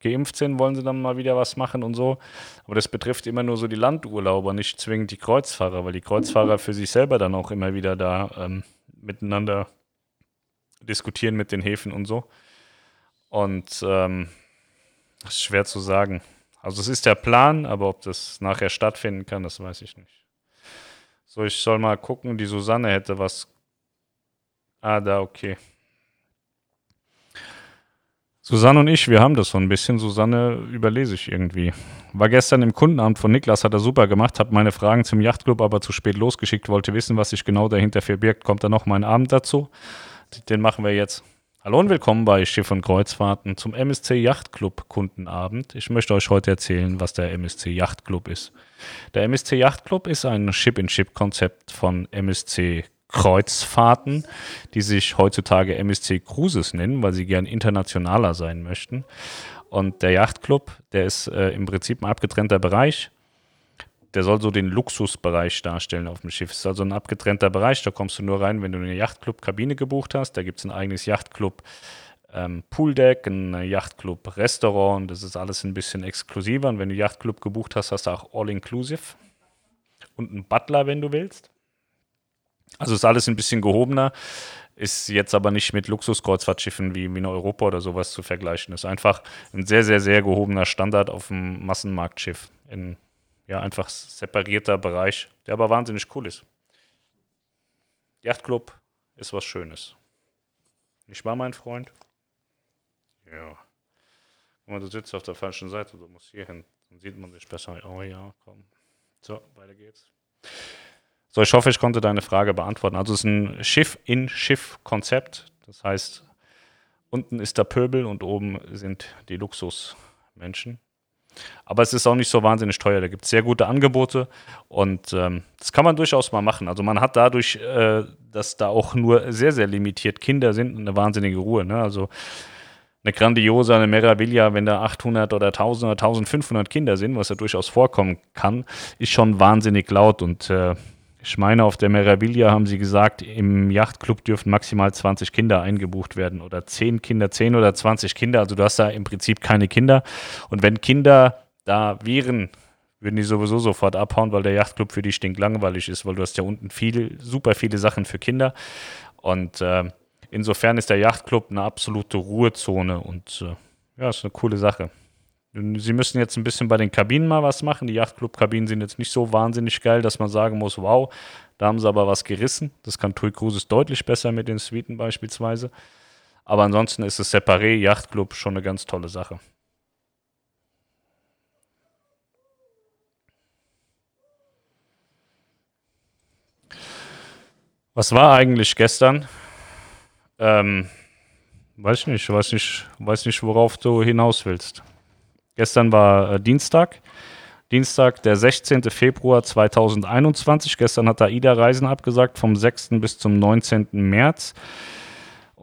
geimpft sind, wollen sie dann mal wieder was machen und so. Aber das betrifft immer nur so die Landurlauber, nicht zwingend die Kreuzfahrer, weil die Kreuzfahrer für sich selber dann auch immer wieder da ähm, miteinander diskutieren mit den Häfen und so. Und ähm, das ist schwer zu sagen. Also es ist der Plan, aber ob das nachher stattfinden kann, das weiß ich nicht. So, ich soll mal gucken, die Susanne hätte was. Ah, da, okay. Susanne und ich, wir haben das so ein bisschen. Susanne überlese ich irgendwie. War gestern im Kundenamt von Niklas, hat er super gemacht, hat meine Fragen zum Yachtclub aber zu spät losgeschickt, wollte wissen, was sich genau dahinter verbirgt. Kommt da noch mein Abend dazu? Den machen wir jetzt. Hallo und willkommen bei Schiff und Kreuzfahrten zum MSC Yachtclub Kundenabend. Ich möchte euch heute erzählen, was der MSC Yachtclub ist. Der MSC Yachtclub ist ein Ship-in-Ship-Konzept von MSC Kreuzfahrten, die sich heutzutage MSC Cruises nennen, weil sie gern internationaler sein möchten. Und der Yachtclub, der ist äh, im Prinzip ein abgetrennter Bereich der soll so den Luxusbereich darstellen auf dem Schiff. Es ist also ein abgetrennter Bereich, da kommst du nur rein, wenn du eine Yachtclub-Kabine gebucht hast. Da gibt es ein eigenes Yachtclub ähm, Pooldeck, ein Yachtclub Restaurant. Das ist alles ein bisschen exklusiver. Und wenn du Yachtclub gebucht hast, hast du auch All-Inclusive und einen Butler, wenn du willst. Also ist alles ein bisschen gehobener, ist jetzt aber nicht mit Luxuskreuzfahrtschiffen wie, wie in Europa oder sowas zu vergleichen. Ist einfach ein sehr, sehr, sehr gehobener Standard auf dem Massenmarktschiff in ja, einfach separierter Bereich, der aber wahnsinnig cool ist. Yachtclub ist was Schönes. Nicht wahr, mein Freund? Ja. Guck mal, du sitzt auf der falschen Seite, du musst hier hin. Dann sieht man dich besser. Oh ja, komm. So, weiter geht's. So, ich hoffe, ich konnte deine Frage beantworten. Also es ist ein Schiff-in-Schiff-Konzept. Das heißt, unten ist der Pöbel und oben sind die Luxusmenschen. Aber es ist auch nicht so wahnsinnig teuer. Da gibt es sehr gute Angebote und ähm, das kann man durchaus mal machen. Also man hat dadurch, äh, dass da auch nur sehr, sehr limitiert Kinder sind, eine wahnsinnige Ruhe. Ne? Also eine Grandiosa, eine Meraviglia, wenn da 800 oder 1000 oder 1500 Kinder sind, was ja durchaus vorkommen kann, ist schon wahnsinnig laut und äh, ich meine, auf der Meraviglia haben sie gesagt, im Yachtclub dürfen maximal 20 Kinder eingebucht werden oder 10 Kinder, 10 oder 20 Kinder. Also du hast da im Prinzip keine Kinder. Und wenn Kinder da wären, würden die sowieso sofort abhauen, weil der Yachtclub für die stinklangweilig ist, weil du hast ja unten viele, super viele Sachen für Kinder. Und äh, insofern ist der Yachtclub eine absolute Ruhezone und äh, ja, ist eine coole Sache. Sie müssen jetzt ein bisschen bei den Kabinen mal was machen. Die Yachtclub-Kabinen sind jetzt nicht so wahnsinnig geil, dass man sagen muss, wow, da haben sie aber was gerissen. Das kann Tui Cruises deutlich besser mit den Suiten beispielsweise. Aber ansonsten ist es Separé Yachtclub schon eine ganz tolle Sache. Was war eigentlich gestern? Ähm, weiß ich nicht, weiß nicht, weiß nicht, worauf du hinaus willst. Gestern war äh, Dienstag. Dienstag, der 16. Februar 2021. Gestern hat AIDA Reisen abgesagt vom 6. bis zum 19. März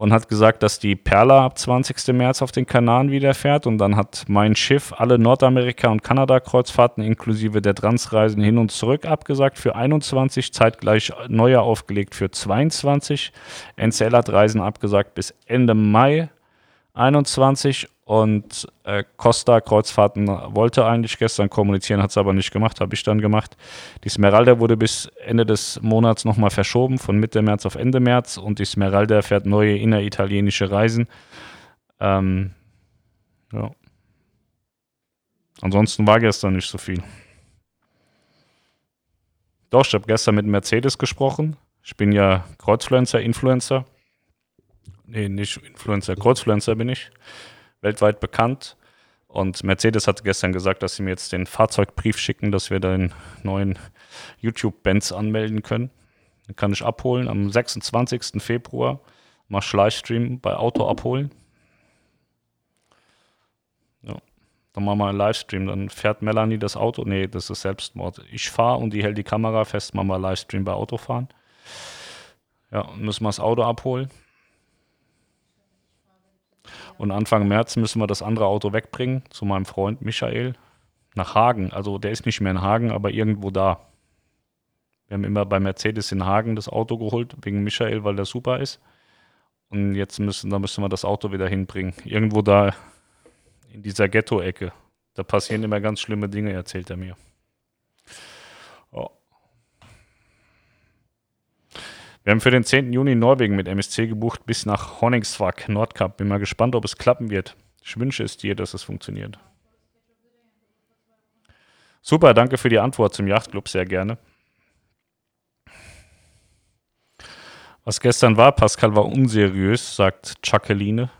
und hat gesagt, dass die Perla ab 20. März auf den Kanaren wieder fährt. Und dann hat mein Schiff alle Nordamerika- und Kanada-Kreuzfahrten inklusive der Transreisen hin und zurück abgesagt für 21, zeitgleich neue aufgelegt für 22. NCL hat Reisen abgesagt bis Ende Mai 21 und äh, Costa Kreuzfahrten wollte eigentlich gestern kommunizieren, hat es aber nicht gemacht, habe ich dann gemacht. Die Smeralda wurde bis Ende des Monats nochmal verschoben, von Mitte März auf Ende März. Und die Smeralda fährt neue inneritalienische Reisen. Ähm, ja. Ansonsten war gestern nicht so viel. Doch, ich habe gestern mit Mercedes gesprochen. Ich bin ja Kreuzfluencer, Influencer. Nee, nicht Influencer, Kreuzfluencer bin ich weltweit bekannt. Und Mercedes hat gestern gesagt, dass sie mir jetzt den Fahrzeugbrief schicken, dass wir den neuen YouTube-Benz anmelden können. Den kann ich abholen am 26. Februar. Mach Livestream bei Auto abholen. Ja. Dann machen wir einen Livestream. Dann fährt Melanie das Auto. Nee, das ist Selbstmord. Ich fahre und die hält die Kamera fest. Machen wir Livestream bei Autofahren. Ja, müssen wir das Auto abholen. Und Anfang März müssen wir das andere Auto wegbringen zu meinem Freund Michael nach Hagen. Also der ist nicht mehr in Hagen, aber irgendwo da. Wir haben immer bei Mercedes in Hagen das Auto geholt, wegen Michael, weil der super ist. Und jetzt müssen, da müssen wir das Auto wieder hinbringen. Irgendwo da in dieser Ghetto-Ecke. Da passieren immer ganz schlimme Dinge, erzählt er mir. Oh. Wir haben für den 10. Juni Norwegen mit MSC gebucht bis nach Honningsvak, Nordkap. Bin mal gespannt, ob es klappen wird. Ich wünsche es dir, dass es funktioniert. Super, danke für die Antwort zum Yachtclub, sehr gerne. Was gestern war, Pascal war unseriös, sagt Jacqueline.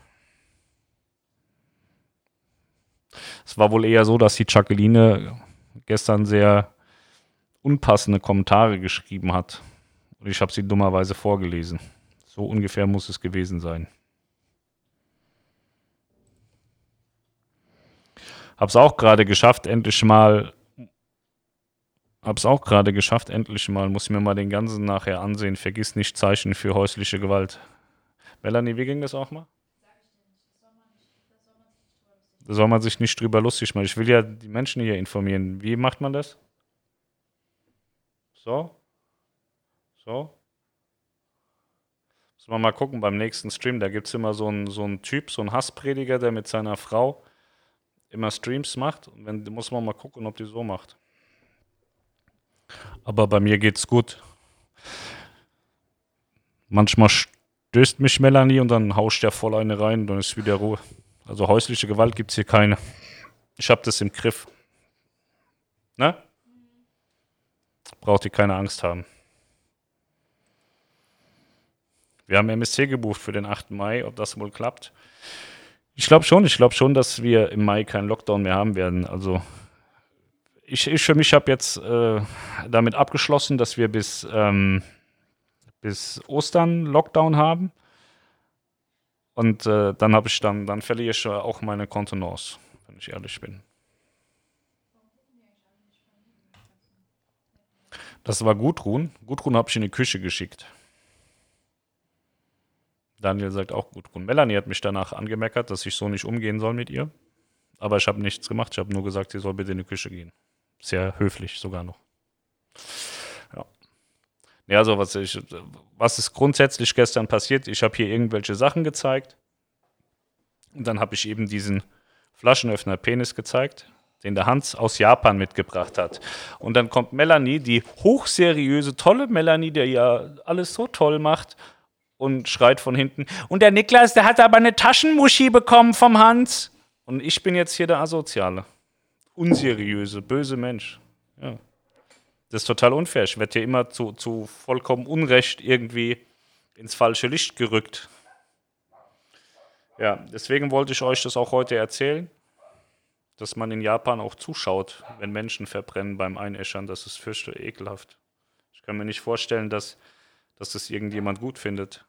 Es war wohl eher so, dass die Jacqueline gestern sehr unpassende Kommentare geschrieben hat. Und ich habe sie dummerweise vorgelesen. So ungefähr muss es gewesen sein. Hab's auch gerade geschafft, endlich mal. Hab's auch gerade geschafft, endlich mal. Muss mir mal den ganzen nachher ansehen. Vergiss nicht Zeichen für häusliche Gewalt. Melanie, wie ging das auch mal? Da soll man sich nicht drüber lustig machen. Ich will ja die Menschen hier informieren. Wie macht man das? So? So. Muss man mal gucken beim nächsten Stream. Da gibt es immer so einen, so einen Typ, so einen Hassprediger, der mit seiner Frau immer Streams macht. Und wenn, muss man mal gucken, ob die so macht. Aber bei mir geht's gut. Manchmal stößt mich Melanie und dann hauscht der voll eine rein und dann ist wieder Ruhe. Also häusliche Gewalt gibt es hier keine. Ich habe das im Griff. Ne? Braucht ihr keine Angst haben. Wir haben MSC gebucht für den 8. Mai, ob das wohl klappt. Ich glaube schon, ich glaube schon, dass wir im Mai keinen Lockdown mehr haben werden. Also ich, ich für mich habe jetzt äh, damit abgeschlossen, dass wir bis, ähm, bis Ostern Lockdown haben. Und äh, dann habe ich dann, dann verliere ich auch meine Kontenance, wenn ich ehrlich bin. Das war Gudrun. Gudrun habe ich in die Küche geschickt. Daniel sagt auch gut. Und Melanie hat mich danach angemeckert, dass ich so nicht umgehen soll mit ihr. Aber ich habe nichts gemacht. Ich habe nur gesagt, sie soll bitte in die Küche gehen. Sehr höflich sogar noch. Ja. Ja, also was, ich, was ist grundsätzlich gestern passiert? Ich habe hier irgendwelche Sachen gezeigt. Und dann habe ich eben diesen Flaschenöffner Penis gezeigt, den der Hans aus Japan mitgebracht hat. Und dann kommt Melanie, die hochseriöse, tolle Melanie, der ja alles so toll macht und schreit von hinten. Und der Niklas, der hat aber eine Taschenmuschi bekommen vom Hans. Und ich bin jetzt hier der Asoziale. Unseriöse, böse Mensch. Ja. Das ist total unfair. Ich werde hier immer zu, zu vollkommen Unrecht irgendwie ins falsche Licht gerückt. Ja, deswegen wollte ich euch das auch heute erzählen, dass man in Japan auch zuschaut, wenn Menschen verbrennen beim Einäschern. Das ist fürchte ekelhaft. Ich kann mir nicht vorstellen, dass, dass das irgendjemand gut findet.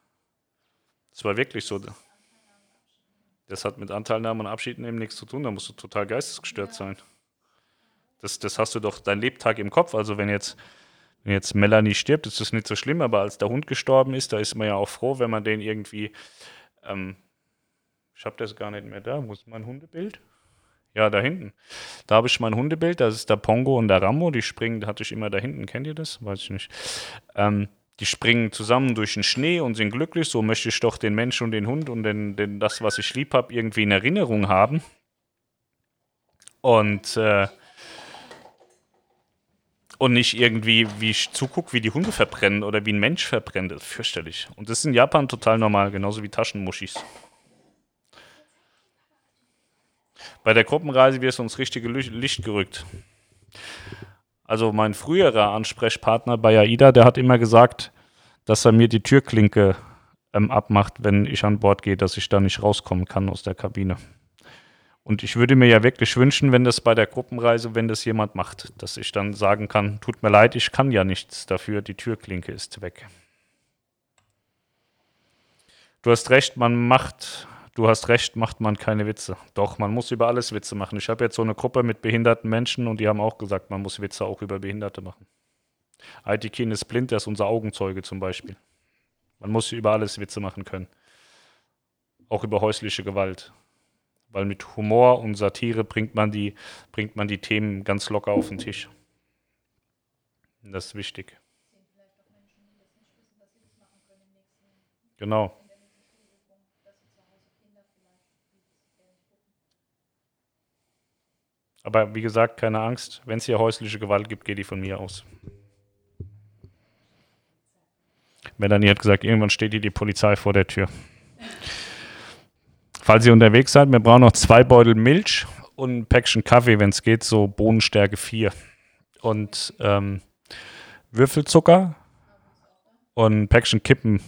Das war wirklich so. Das hat mit Anteilnahme und Abschied nehmen nichts zu tun. Da musst du total geistesgestört sein. Das, das hast du doch dein Lebtag im Kopf. Also wenn jetzt, wenn jetzt Melanie stirbt, ist das nicht so schlimm. Aber als der Hund gestorben ist, da ist man ja auch froh, wenn man den irgendwie. Ähm, ich habe das gar nicht mehr da. Wo ist mein Hundebild? Ja, da hinten. Da habe ich mein Hundebild. Das ist der Pongo und der Rambo. Die springen, hatte ich immer da hinten. Kennt ihr das? Weiß ich nicht. Ähm, die springen zusammen durch den Schnee und sind glücklich. So möchte ich doch den Mensch und den Hund und den, den, das, was ich lieb habe, irgendwie in Erinnerung haben. Und, äh, und nicht irgendwie, wie ich zugucke, wie die Hunde verbrennen oder wie ein Mensch verbrennt. Das ist fürchterlich. Und das ist in Japan total normal, genauso wie Taschenmuschis. Bei der Gruppenreise wird es uns richtige Licht gerückt. Also mein früherer Ansprechpartner bei AIDA, der hat immer gesagt, dass er mir die Türklinke ähm, abmacht, wenn ich an Bord gehe, dass ich da nicht rauskommen kann aus der Kabine. Und ich würde mir ja wirklich wünschen, wenn das bei der Gruppenreise, wenn das jemand macht, dass ich dann sagen kann, tut mir leid, ich kann ja nichts dafür, die Türklinke ist weg. Du hast recht, man macht, du hast recht, macht man keine Witze. Doch, man muss über alles Witze machen. Ich habe jetzt so eine Gruppe mit behinderten Menschen und die haben auch gesagt, man muss Witze auch über Behinderte machen. Aitikin ist blind, der ist unser Augenzeuge zum Beispiel. Man muss über alles Witze machen können. Auch über häusliche Gewalt. Weil mit Humor und Satire bringt man die, bringt man die Themen ganz locker auf den Tisch. Das ist wichtig. Genau. Aber wie gesagt, keine Angst. Wenn es hier häusliche Gewalt gibt, geht die von mir aus. Melanie hat gesagt, irgendwann steht hier die Polizei vor der Tür. Falls ihr unterwegs seid, wir brauchen noch zwei Beutel Milch und ein Päckchen Kaffee, wenn es geht, so Bohnenstärke 4. Und ähm, Würfelzucker und ein Päckchen Kippen.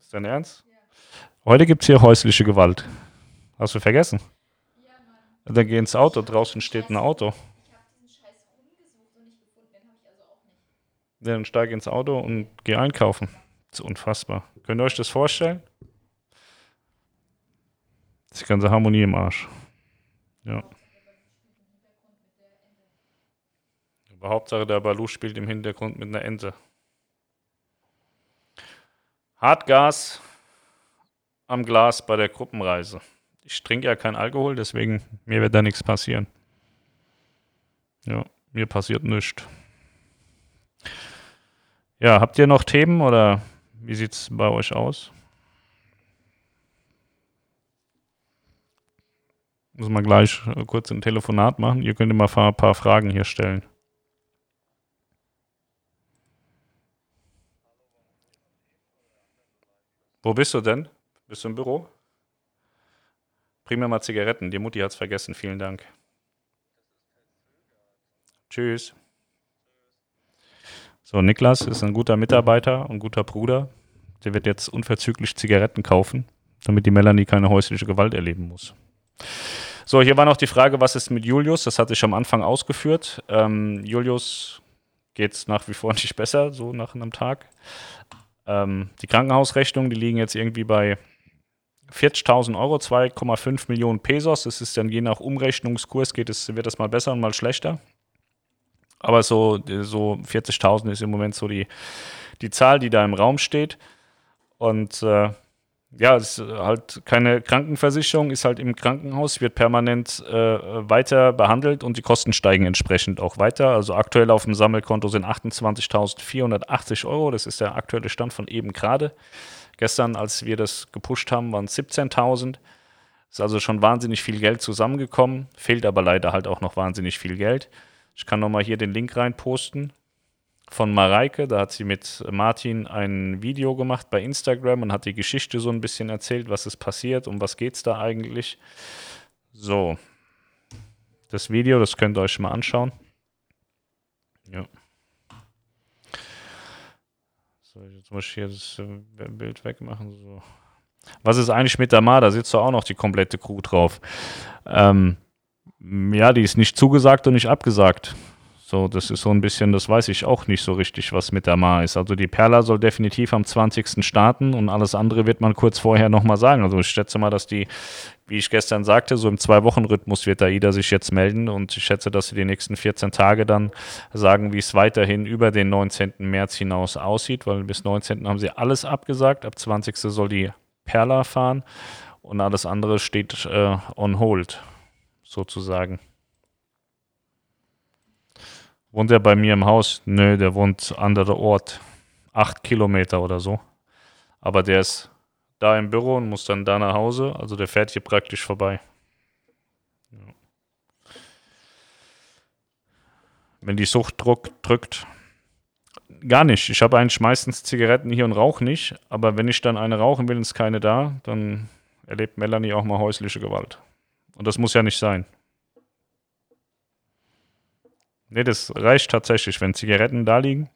Ist dein Ernst? Heute gibt es hier häusliche Gewalt. Hast du vergessen? Dann geh ins Auto, draußen steht ein Auto. Dann steig ins Auto und geh einkaufen. Das ist unfassbar. Könnt ihr euch das vorstellen? Das ist die ganze Harmonie im Arsch. Ja. Aber Hauptsache der Balu spielt im Hintergrund mit einer Ente. Hartgas am Glas bei der Gruppenreise. Ich trinke ja kein Alkohol, deswegen mir wird da nichts passieren. Ja, mir passiert nichts. Ja, habt ihr noch Themen oder wie sieht es bei euch aus? Muss man gleich äh, kurz ein Telefonat machen. Ihr könnt immer ein paar Fragen hier stellen. Wo bist du denn? Bist du im Büro? Bring mir mal Zigaretten. Die Mutti hat es vergessen. Vielen Dank. Tschüss. So, Niklas ist ein guter Mitarbeiter und guter Bruder. Der wird jetzt unverzüglich Zigaretten kaufen, damit die Melanie keine häusliche Gewalt erleben muss. So, hier war noch die Frage, was ist mit Julius? Das hatte ich am Anfang ausgeführt. Ähm, Julius geht es nach wie vor nicht besser, so nach einem Tag. Ähm, die Krankenhausrechnungen, die liegen jetzt irgendwie bei 40.000 Euro, 2,5 Millionen Pesos. Das ist dann je nach Umrechnungskurs, geht es, wird das mal besser und mal schlechter. Aber so, so 40.000 ist im Moment so die, die Zahl, die da im Raum steht. Und äh, ja, es ist halt keine Krankenversicherung, ist halt im Krankenhaus, wird permanent äh, weiter behandelt und die Kosten steigen entsprechend auch weiter. Also aktuell auf dem Sammelkonto sind 28.480 Euro. Das ist der aktuelle Stand von eben gerade. Gestern, als wir das gepusht haben, waren es 17.000. Ist also schon wahnsinnig viel Geld zusammengekommen, fehlt aber leider halt auch noch wahnsinnig viel Geld. Ich kann nochmal hier den Link reinposten von Mareike. Da hat sie mit Martin ein Video gemacht bei Instagram und hat die Geschichte so ein bisschen erzählt, was ist passiert, um was geht es da eigentlich. So, das Video, das könnt ihr euch mal anschauen. Ja. Ich hier das äh, Bild wegmachen. So. Was ist eigentlich mit der Ma? Da sitzt doch auch noch die komplette Crew drauf. Ähm, ja, die ist nicht zugesagt und nicht abgesagt. So, das ist so ein bisschen, das weiß ich auch nicht so richtig, was mit der Ma ist. Also die Perla soll definitiv am 20. starten und alles andere wird man kurz vorher nochmal sagen. Also ich schätze mal, dass die, wie ich gestern sagte, so im Zwei-Wochen-Rhythmus wird AIDA sich jetzt melden und ich schätze, dass sie die nächsten 14 Tage dann sagen, wie es weiterhin über den 19. März hinaus aussieht, weil bis 19. haben sie alles abgesagt. Ab 20. soll die Perla fahren und alles andere steht äh, on hold sozusagen. Wohnt er bei mir im Haus? Nö, der wohnt anderer Ort. Acht Kilometer oder so. Aber der ist da im Büro und muss dann da nach Hause. Also der fährt hier praktisch vorbei. Ja. Wenn die Sucht druck, drückt. Gar nicht. Ich habe eigentlich meistens Zigaretten hier und rauche nicht. Aber wenn ich dann eine rauchen will und es keine da, dann erlebt Melanie auch mal häusliche Gewalt. Und das muss ja nicht sein. Nee, das reicht tatsächlich. Wenn Zigaretten da liegen,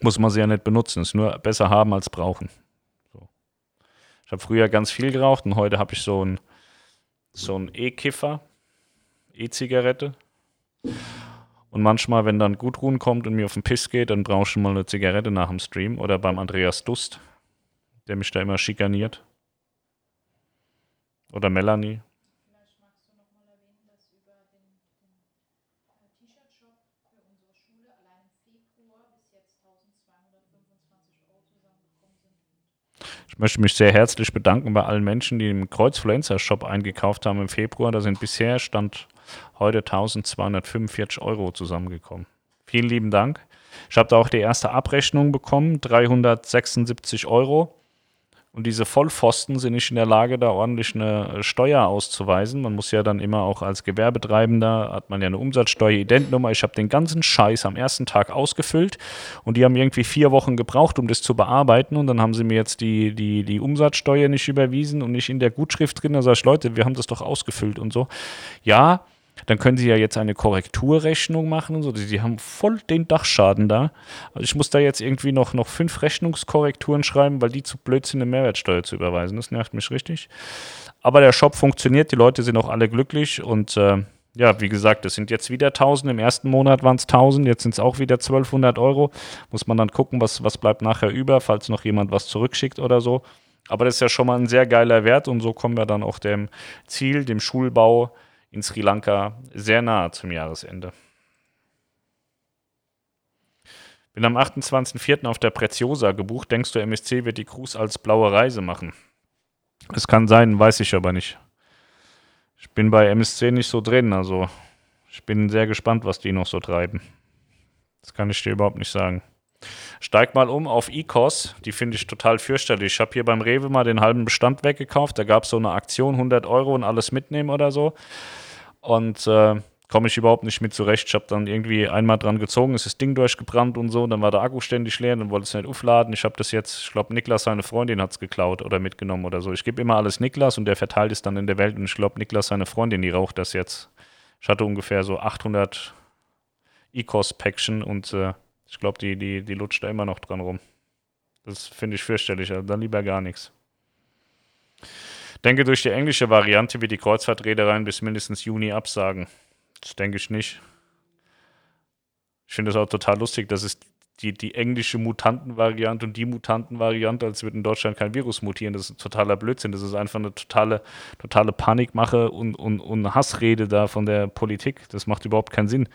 muss man sie ja nicht benutzen. Es ist nur besser haben als brauchen. So. Ich habe früher ganz viel geraucht und heute habe ich so ein so E-Kiffer, E-Zigarette. Und manchmal, wenn dann Gudrun kommt und mir auf den Piss geht, dann brauche ich schon mal eine Zigarette nach dem Stream. Oder beim Andreas Dust, der mich da immer schikaniert. Oder Melanie. Vielleicht magst du noch mal erwähnen, dass über den, den äh, T-Shirt-Shop für unsere Schule allein im Februar bis jetzt 1225 Euro zusammengekommen sind. Ich möchte mich sehr herzlich bedanken bei allen Menschen, die im Kreuzfluencer-Shop eingekauft haben im Februar. Da sind bisher, stand heute 1245 Euro zusammengekommen. Vielen lieben Dank. Ich habe da auch die erste Abrechnung bekommen, 376 Euro. Und diese Vollpfosten sind nicht in der Lage, da ordentlich eine Steuer auszuweisen. Man muss ja dann immer auch als Gewerbetreibender, hat man ja eine Umsatzsteuer-Identnummer. Ich habe den ganzen Scheiß am ersten Tag ausgefüllt und die haben irgendwie vier Wochen gebraucht, um das zu bearbeiten. Und dann haben sie mir jetzt die, die, die Umsatzsteuer nicht überwiesen und nicht in der Gutschrift drin. Da sage ich, Leute, wir haben das doch ausgefüllt und so. Ja, dann können sie ja jetzt eine Korrekturrechnung machen und so. Sie haben voll den Dachschaden da. Also ich muss da jetzt irgendwie noch, noch fünf Rechnungskorrekturen schreiben, weil die zu blöd sind, eine Mehrwertsteuer zu überweisen. Das nervt mich richtig. Aber der Shop funktioniert, die Leute sind auch alle glücklich und äh, ja, wie gesagt, es sind jetzt wieder 1000. Im ersten Monat waren es 1000, jetzt sind es auch wieder 1200 Euro. Muss man dann gucken, was, was bleibt nachher über, falls noch jemand was zurückschickt oder so. Aber das ist ja schon mal ein sehr geiler Wert und so kommen wir dann auch dem Ziel, dem Schulbau in Sri Lanka sehr nahe zum Jahresende. Bin am 28.04. auf der Preziosa gebucht. Denkst du, MSC wird die Cruise als blaue Reise machen? Es kann sein, weiß ich aber nicht. Ich bin bei MSC nicht so drin, also ich bin sehr gespannt, was die noch so treiben. Das kann ich dir überhaupt nicht sagen. Steig mal um auf Ecos, die finde ich total fürchterlich. Ich habe hier beim Rewe mal den halben Bestand weggekauft. Da gab es so eine Aktion, 100 Euro und alles mitnehmen oder so. Und äh, komme ich überhaupt nicht mit zurecht. Ich habe dann irgendwie einmal dran gezogen, ist das Ding durchgebrannt und so. Dann war der Akku ständig leer, dann wollte es nicht aufladen. Ich habe das jetzt, ich glaube, Niklas, seine Freundin, hat es geklaut oder mitgenommen oder so. Ich gebe immer alles Niklas und der verteilt es dann in der Welt. Und ich glaube, Niklas, seine Freundin, die raucht das jetzt. Ich hatte ungefähr so 800 Ecos-Päckchen und äh, ich glaube, die, die, die lutscht da immer noch dran rum. Das finde ich fürchterlich. Also dann lieber gar nichts denke, durch die englische Variante wird die Kreuzfahrtreedereien bis mindestens Juni absagen. Das denke ich nicht. Ich finde es auch total lustig, dass es die, die englische Mutantenvariante und die Mutantenvariante, als würde in Deutschland kein Virus mutieren. Das ist totaler Blödsinn. Das ist einfach eine totale, totale Panikmache und, und, und Hassrede da von der Politik. Das macht überhaupt keinen Sinn.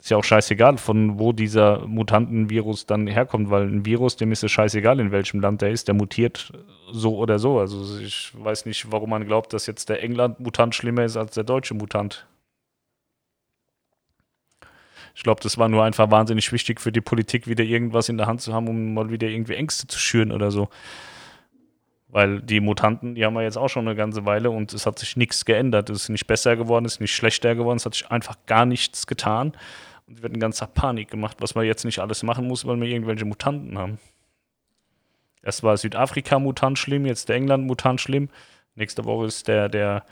Ist ja auch scheißegal, von wo dieser Mutantenvirus dann herkommt, weil ein Virus, dem ist es scheißegal, in welchem Land der ist, der mutiert so oder so. Also ich weiß nicht, warum man glaubt, dass jetzt der England-Mutant schlimmer ist als der deutsche Mutant. Ich glaube, das war nur einfach wahnsinnig wichtig für die Politik, wieder irgendwas in der Hand zu haben, um mal wieder irgendwie Ängste zu schüren oder so. Weil die Mutanten, die haben wir jetzt auch schon eine ganze Weile und es hat sich nichts geändert. Es ist nicht besser geworden, es ist nicht schlechter geworden, es hat sich einfach gar nichts getan. Und wird ein ganzer Panik gemacht, was man jetzt nicht alles machen muss, weil wir irgendwelche Mutanten haben. Erst war Südafrika-Mutant schlimm, jetzt der England-Mutant schlimm. Nächste Woche ist der, der,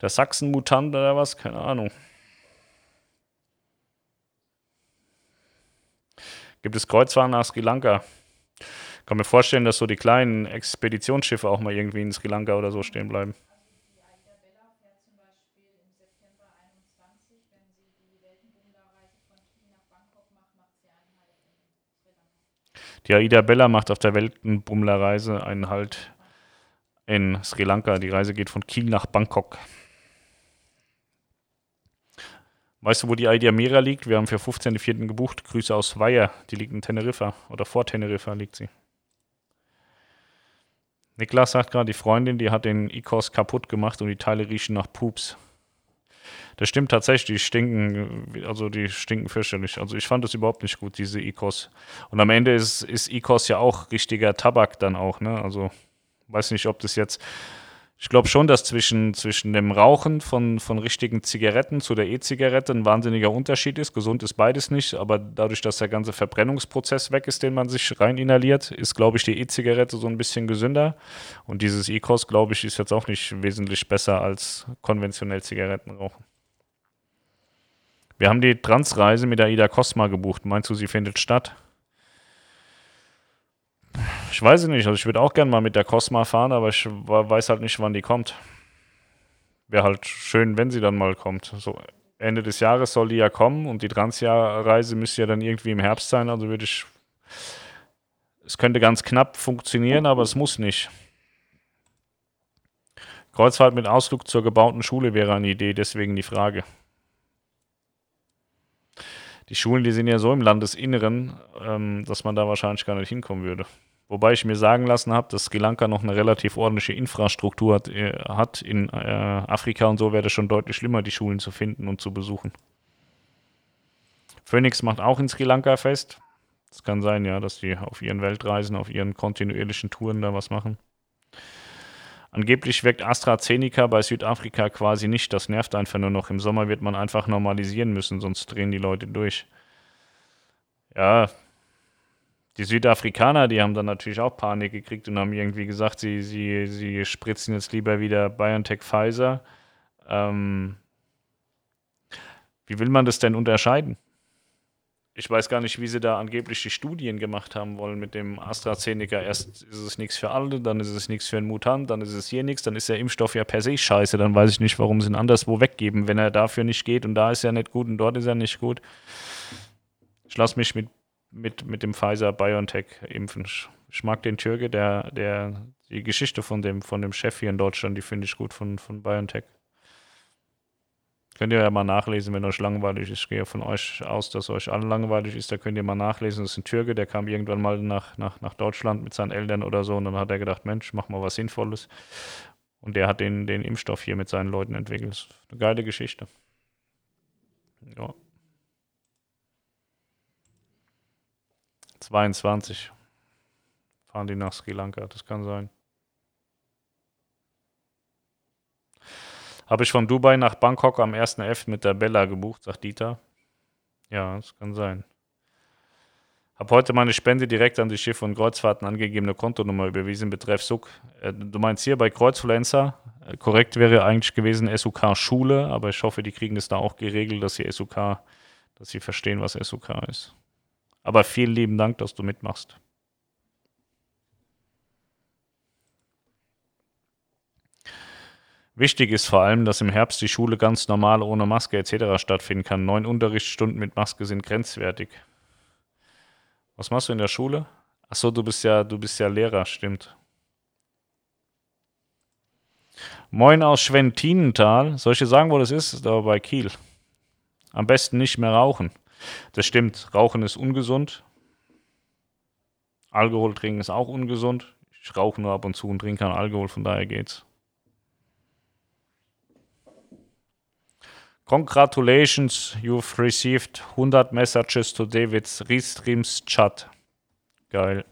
der Sachsen-Mutant oder was, keine Ahnung. Gibt es Kreuzfahrten nach Sri Lanka? Kann mir vorstellen, dass so die kleinen Expeditionsschiffe auch mal irgendwie in Sri Lanka oder so stehen bleiben. Die Aida Bella macht auf der Weltenbummlerreise einen Halt in Sri Lanka. Die Reise geht von Kiel nach Bangkok. Weißt du, wo die Aida Mera liegt? Wir haben für 15.04. gebucht. Grüße aus Weiher. Die liegt in Teneriffa. Oder vor Teneriffa liegt sie. Niklas sagt gerade, die Freundin, die hat den Icos kaputt gemacht und die Teile riechen nach Pups. Das stimmt tatsächlich, die stinken, also die stinken fürchterlich. Also ich fand das überhaupt nicht gut, diese Icos. Und am Ende ist, ist Icos ja auch richtiger Tabak dann auch, ne? Also weiß nicht, ob das jetzt. Ich glaube schon, dass zwischen, zwischen dem Rauchen von, von richtigen Zigaretten zu der E-Zigarette ein wahnsinniger Unterschied ist. Gesund ist beides nicht, aber dadurch, dass der ganze Verbrennungsprozess weg ist, den man sich rein inhaliert, ist, glaube ich, die E-Zigarette so ein bisschen gesünder. Und dieses E-Cos, glaube ich, ist jetzt auch nicht wesentlich besser als konventionell Zigaretten rauchen. Wir haben die Transreise mit der Ida Cosma gebucht. Meinst du, sie findet statt? Ich weiß es nicht. Also ich würde auch gerne mal mit der Cosma fahren, aber ich weiß halt nicht, wann die kommt. Wäre halt schön, wenn sie dann mal kommt. So Ende des Jahres soll die ja kommen und die Transjahrreise müsste ja dann irgendwie im Herbst sein. Also würde ich. Es könnte ganz knapp funktionieren, aber es muss nicht. Kreuzfahrt mit Ausflug zur gebauten Schule wäre eine Idee, deswegen die Frage. Die Schulen, die sind ja so im Landesinneren, ähm, dass man da wahrscheinlich gar nicht hinkommen würde. Wobei ich mir sagen lassen habe, dass Sri Lanka noch eine relativ ordentliche Infrastruktur hat. Äh, hat. In äh, Afrika und so wäre es schon deutlich schlimmer, die Schulen zu finden und zu besuchen. Phoenix macht auch in Sri Lanka fest. Es kann sein, ja, dass die auf ihren Weltreisen, auf ihren kontinuierlichen Touren da was machen. Angeblich wirkt AstraZeneca bei Südafrika quasi nicht. Das nervt einfach nur noch. Im Sommer wird man einfach normalisieren müssen, sonst drehen die Leute durch. Ja, die Südafrikaner, die haben dann natürlich auch Panik gekriegt und haben irgendwie gesagt, sie, sie, sie spritzen jetzt lieber wieder BioNTech Pfizer. Ähm, wie will man das denn unterscheiden? Ich weiß gar nicht, wie sie da angeblich die Studien gemacht haben wollen mit dem AstraZeneca. Erst ist es nichts für alle, dann ist es nichts für einen Mutant, dann ist es hier nichts, dann ist der Impfstoff ja per se scheiße. Dann weiß ich nicht, warum sie ihn anderswo weggeben, wenn er dafür nicht geht und da ist er nicht gut und dort ist er nicht gut. Ich lasse mich mit mit, mit dem Pfizer BioNTech impfen. Ich mag den Türke, der, der, die Geschichte von dem, von dem Chef hier in Deutschland, die finde ich gut von, von BioNTech. Könnt ihr ja mal nachlesen, wenn euch langweilig ist. Ich gehe von euch aus, dass euch allen langweilig ist. Da könnt ihr mal nachlesen. Das ist ein Türke, der kam irgendwann mal nach, nach, nach Deutschland mit seinen Eltern oder so. Und dann hat er gedacht, Mensch, mach mal was Sinnvolles. Und der hat den, den Impfstoff hier mit seinen Leuten entwickelt. Eine geile Geschichte. Ja. 22 fahren die nach Sri Lanka, das kann sein. Habe ich von Dubai nach Bangkok am 1.11. mit der Bella gebucht, sagt Dieter. Ja, das kann sein. Habe heute meine Spende direkt an die Schiff- und Kreuzfahrten angegebene Kontonummer überwiesen, betreff SUK. Äh, du meinst hier bei Kreuzfluencer? Äh, korrekt wäre eigentlich gewesen SUK Schule, aber ich hoffe, die kriegen das da auch geregelt, dass sie SUK, dass sie verstehen, was SUK ist. Aber vielen lieben Dank, dass du mitmachst. Wichtig ist vor allem, dass im Herbst die Schule ganz normal ohne Maske etc. stattfinden kann. Neun Unterrichtsstunden mit Maske sind grenzwertig. Was machst du in der Schule? Achso, du bist ja, du bist ja Lehrer, stimmt. Moin aus Schwentinental. Soll ich dir sagen, wo das ist? Das ist aber bei Kiel. Am besten nicht mehr rauchen. Das stimmt, Rauchen ist ungesund. Alkohol trinken ist auch ungesund. Ich rauche nur ab und zu und trinke keinen Alkohol, von daher geht's. Congratulations, you've received 100 messages to David's Restreams Chat. Geil.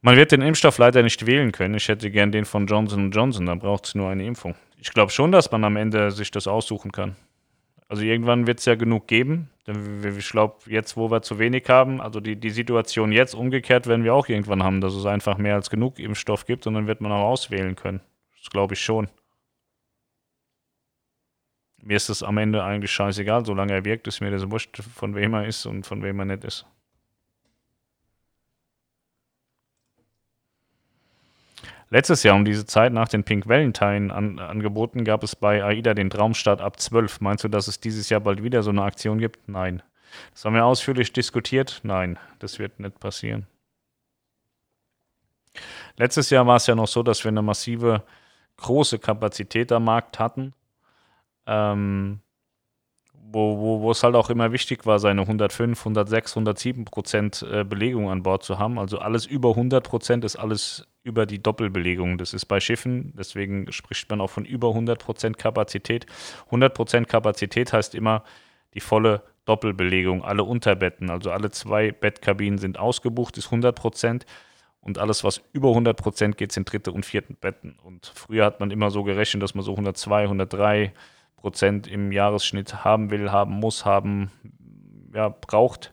Man wird den Impfstoff leider nicht wählen können. Ich hätte gern den von Johnson Johnson, da braucht es nur eine Impfung. Ich glaube schon, dass man am Ende sich das aussuchen kann. Also irgendwann wird es ja genug geben. Ich glaube, jetzt, wo wir zu wenig haben, also die, die Situation jetzt umgekehrt werden wir auch irgendwann haben, dass es einfach mehr als genug Impfstoff gibt und dann wird man auch auswählen können. Das glaube ich schon. Mir ist es am Ende eigentlich scheißegal, solange er wirkt, ist mir das wurscht, von wem er ist und von wem er nicht ist. Letztes Jahr um diese Zeit nach den Pink Valentine an, Angeboten gab es bei AIDA den Traumstart ab 12. Meinst du, dass es dieses Jahr bald wieder so eine Aktion gibt? Nein. Das haben wir ausführlich diskutiert. Nein, das wird nicht passieren. Letztes Jahr war es ja noch so, dass wir eine massive große Kapazität am Markt hatten. Ähm, wo, wo, wo es halt auch immer wichtig war, seine 105, 106, 107 Prozent äh, Belegung an Bord zu haben. Also alles über 100 Prozent ist alles über die Doppelbelegung. Das ist bei Schiffen, deswegen spricht man auch von über 100 Prozent Kapazität. 100 Prozent Kapazität heißt immer die volle Doppelbelegung, alle Unterbetten, also alle zwei Bettkabinen sind ausgebucht, ist 100 Prozent. Und alles, was über 100 Prozent geht, sind dritte und vierten Betten. Und früher hat man immer so gerechnet, dass man so 102, 103 Prozent im Jahresschnitt haben will, haben muss, haben, ja, braucht.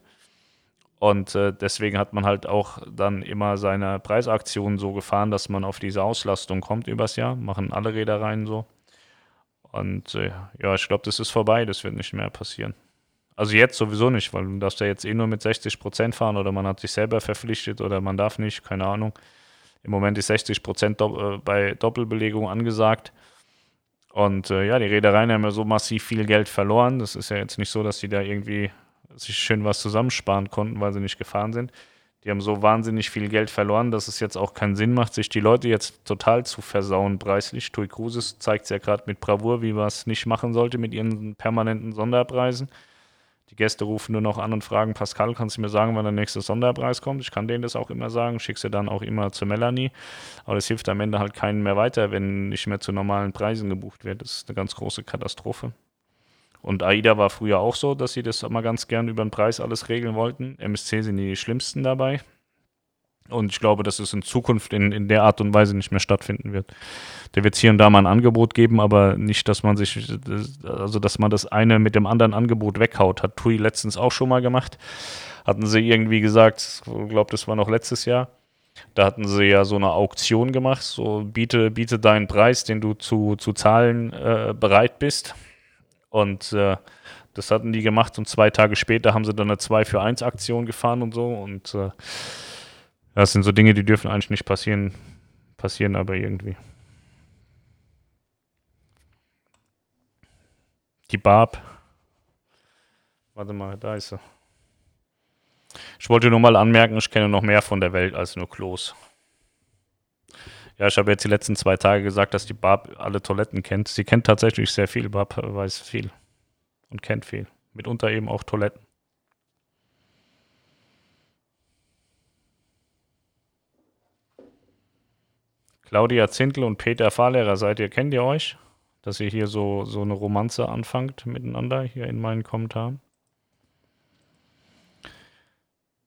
Und äh, deswegen hat man halt auch dann immer seine Preisaktionen so gefahren, dass man auf diese Auslastung kommt übers Jahr. Machen alle Reedereien so. Und äh, ja, ich glaube, das ist vorbei. Das wird nicht mehr passieren. Also jetzt sowieso nicht, weil du darfst ja jetzt eh nur mit 60 Prozent fahren oder man hat sich selber verpflichtet oder man darf nicht, keine Ahnung. Im Moment ist 60 Prozent äh, bei Doppelbelegung angesagt. Und äh, ja, die Reedereien haben ja so massiv viel Geld verloren. Das ist ja jetzt nicht so, dass sie da irgendwie sich schön was zusammensparen konnten, weil sie nicht gefahren sind. Die haben so wahnsinnig viel Geld verloren, dass es jetzt auch keinen Sinn macht, sich die Leute jetzt total zu versauen preislich. Tui Cruises zeigt es ja gerade mit Bravour, wie man es nicht machen sollte mit ihren permanenten Sonderpreisen. Die Gäste rufen nur noch an und fragen, Pascal, kannst du mir sagen, wann der nächste Sonderpreis kommt? Ich kann denen das auch immer sagen, schick sie dann auch immer zu Melanie. Aber das hilft am Ende halt keinen mehr weiter, wenn nicht mehr zu normalen Preisen gebucht wird. Das ist eine ganz große Katastrophe. Und AIDA war früher auch so, dass sie das immer ganz gern über den Preis alles regeln wollten. MSC sind die schlimmsten dabei. Und ich glaube, dass es in Zukunft in, in der Art und Weise nicht mehr stattfinden wird. Da wird hier und da mal ein Angebot geben, aber nicht, dass man sich, also dass man das eine mit dem anderen Angebot weghaut. Hat TUI letztens auch schon mal gemacht. Hatten sie irgendwie gesagt, ich glaube, das war noch letztes Jahr. Da hatten sie ja so eine Auktion gemacht, so biete, biete deinen Preis, den du zu, zu zahlen äh, bereit bist. Und äh, das hatten die gemacht und zwei Tage später haben sie dann eine 2 für 1 Aktion gefahren und so. Und äh, das sind so Dinge, die dürfen eigentlich nicht passieren, passieren aber irgendwie. Die Barb. Warte mal, da ist sie. Ich wollte nur mal anmerken, ich kenne noch mehr von der Welt als nur Klos. Ja, ich habe jetzt die letzten zwei Tage gesagt, dass die Barb alle Toiletten kennt. Sie kennt tatsächlich sehr viel. Barb weiß viel und kennt viel. Mitunter eben auch Toiletten. Claudia Zindl und Peter Fahrlehrer seid ihr, kennt ihr euch? Dass ihr hier so, so eine Romanze anfangt miteinander hier in meinen Kommentaren?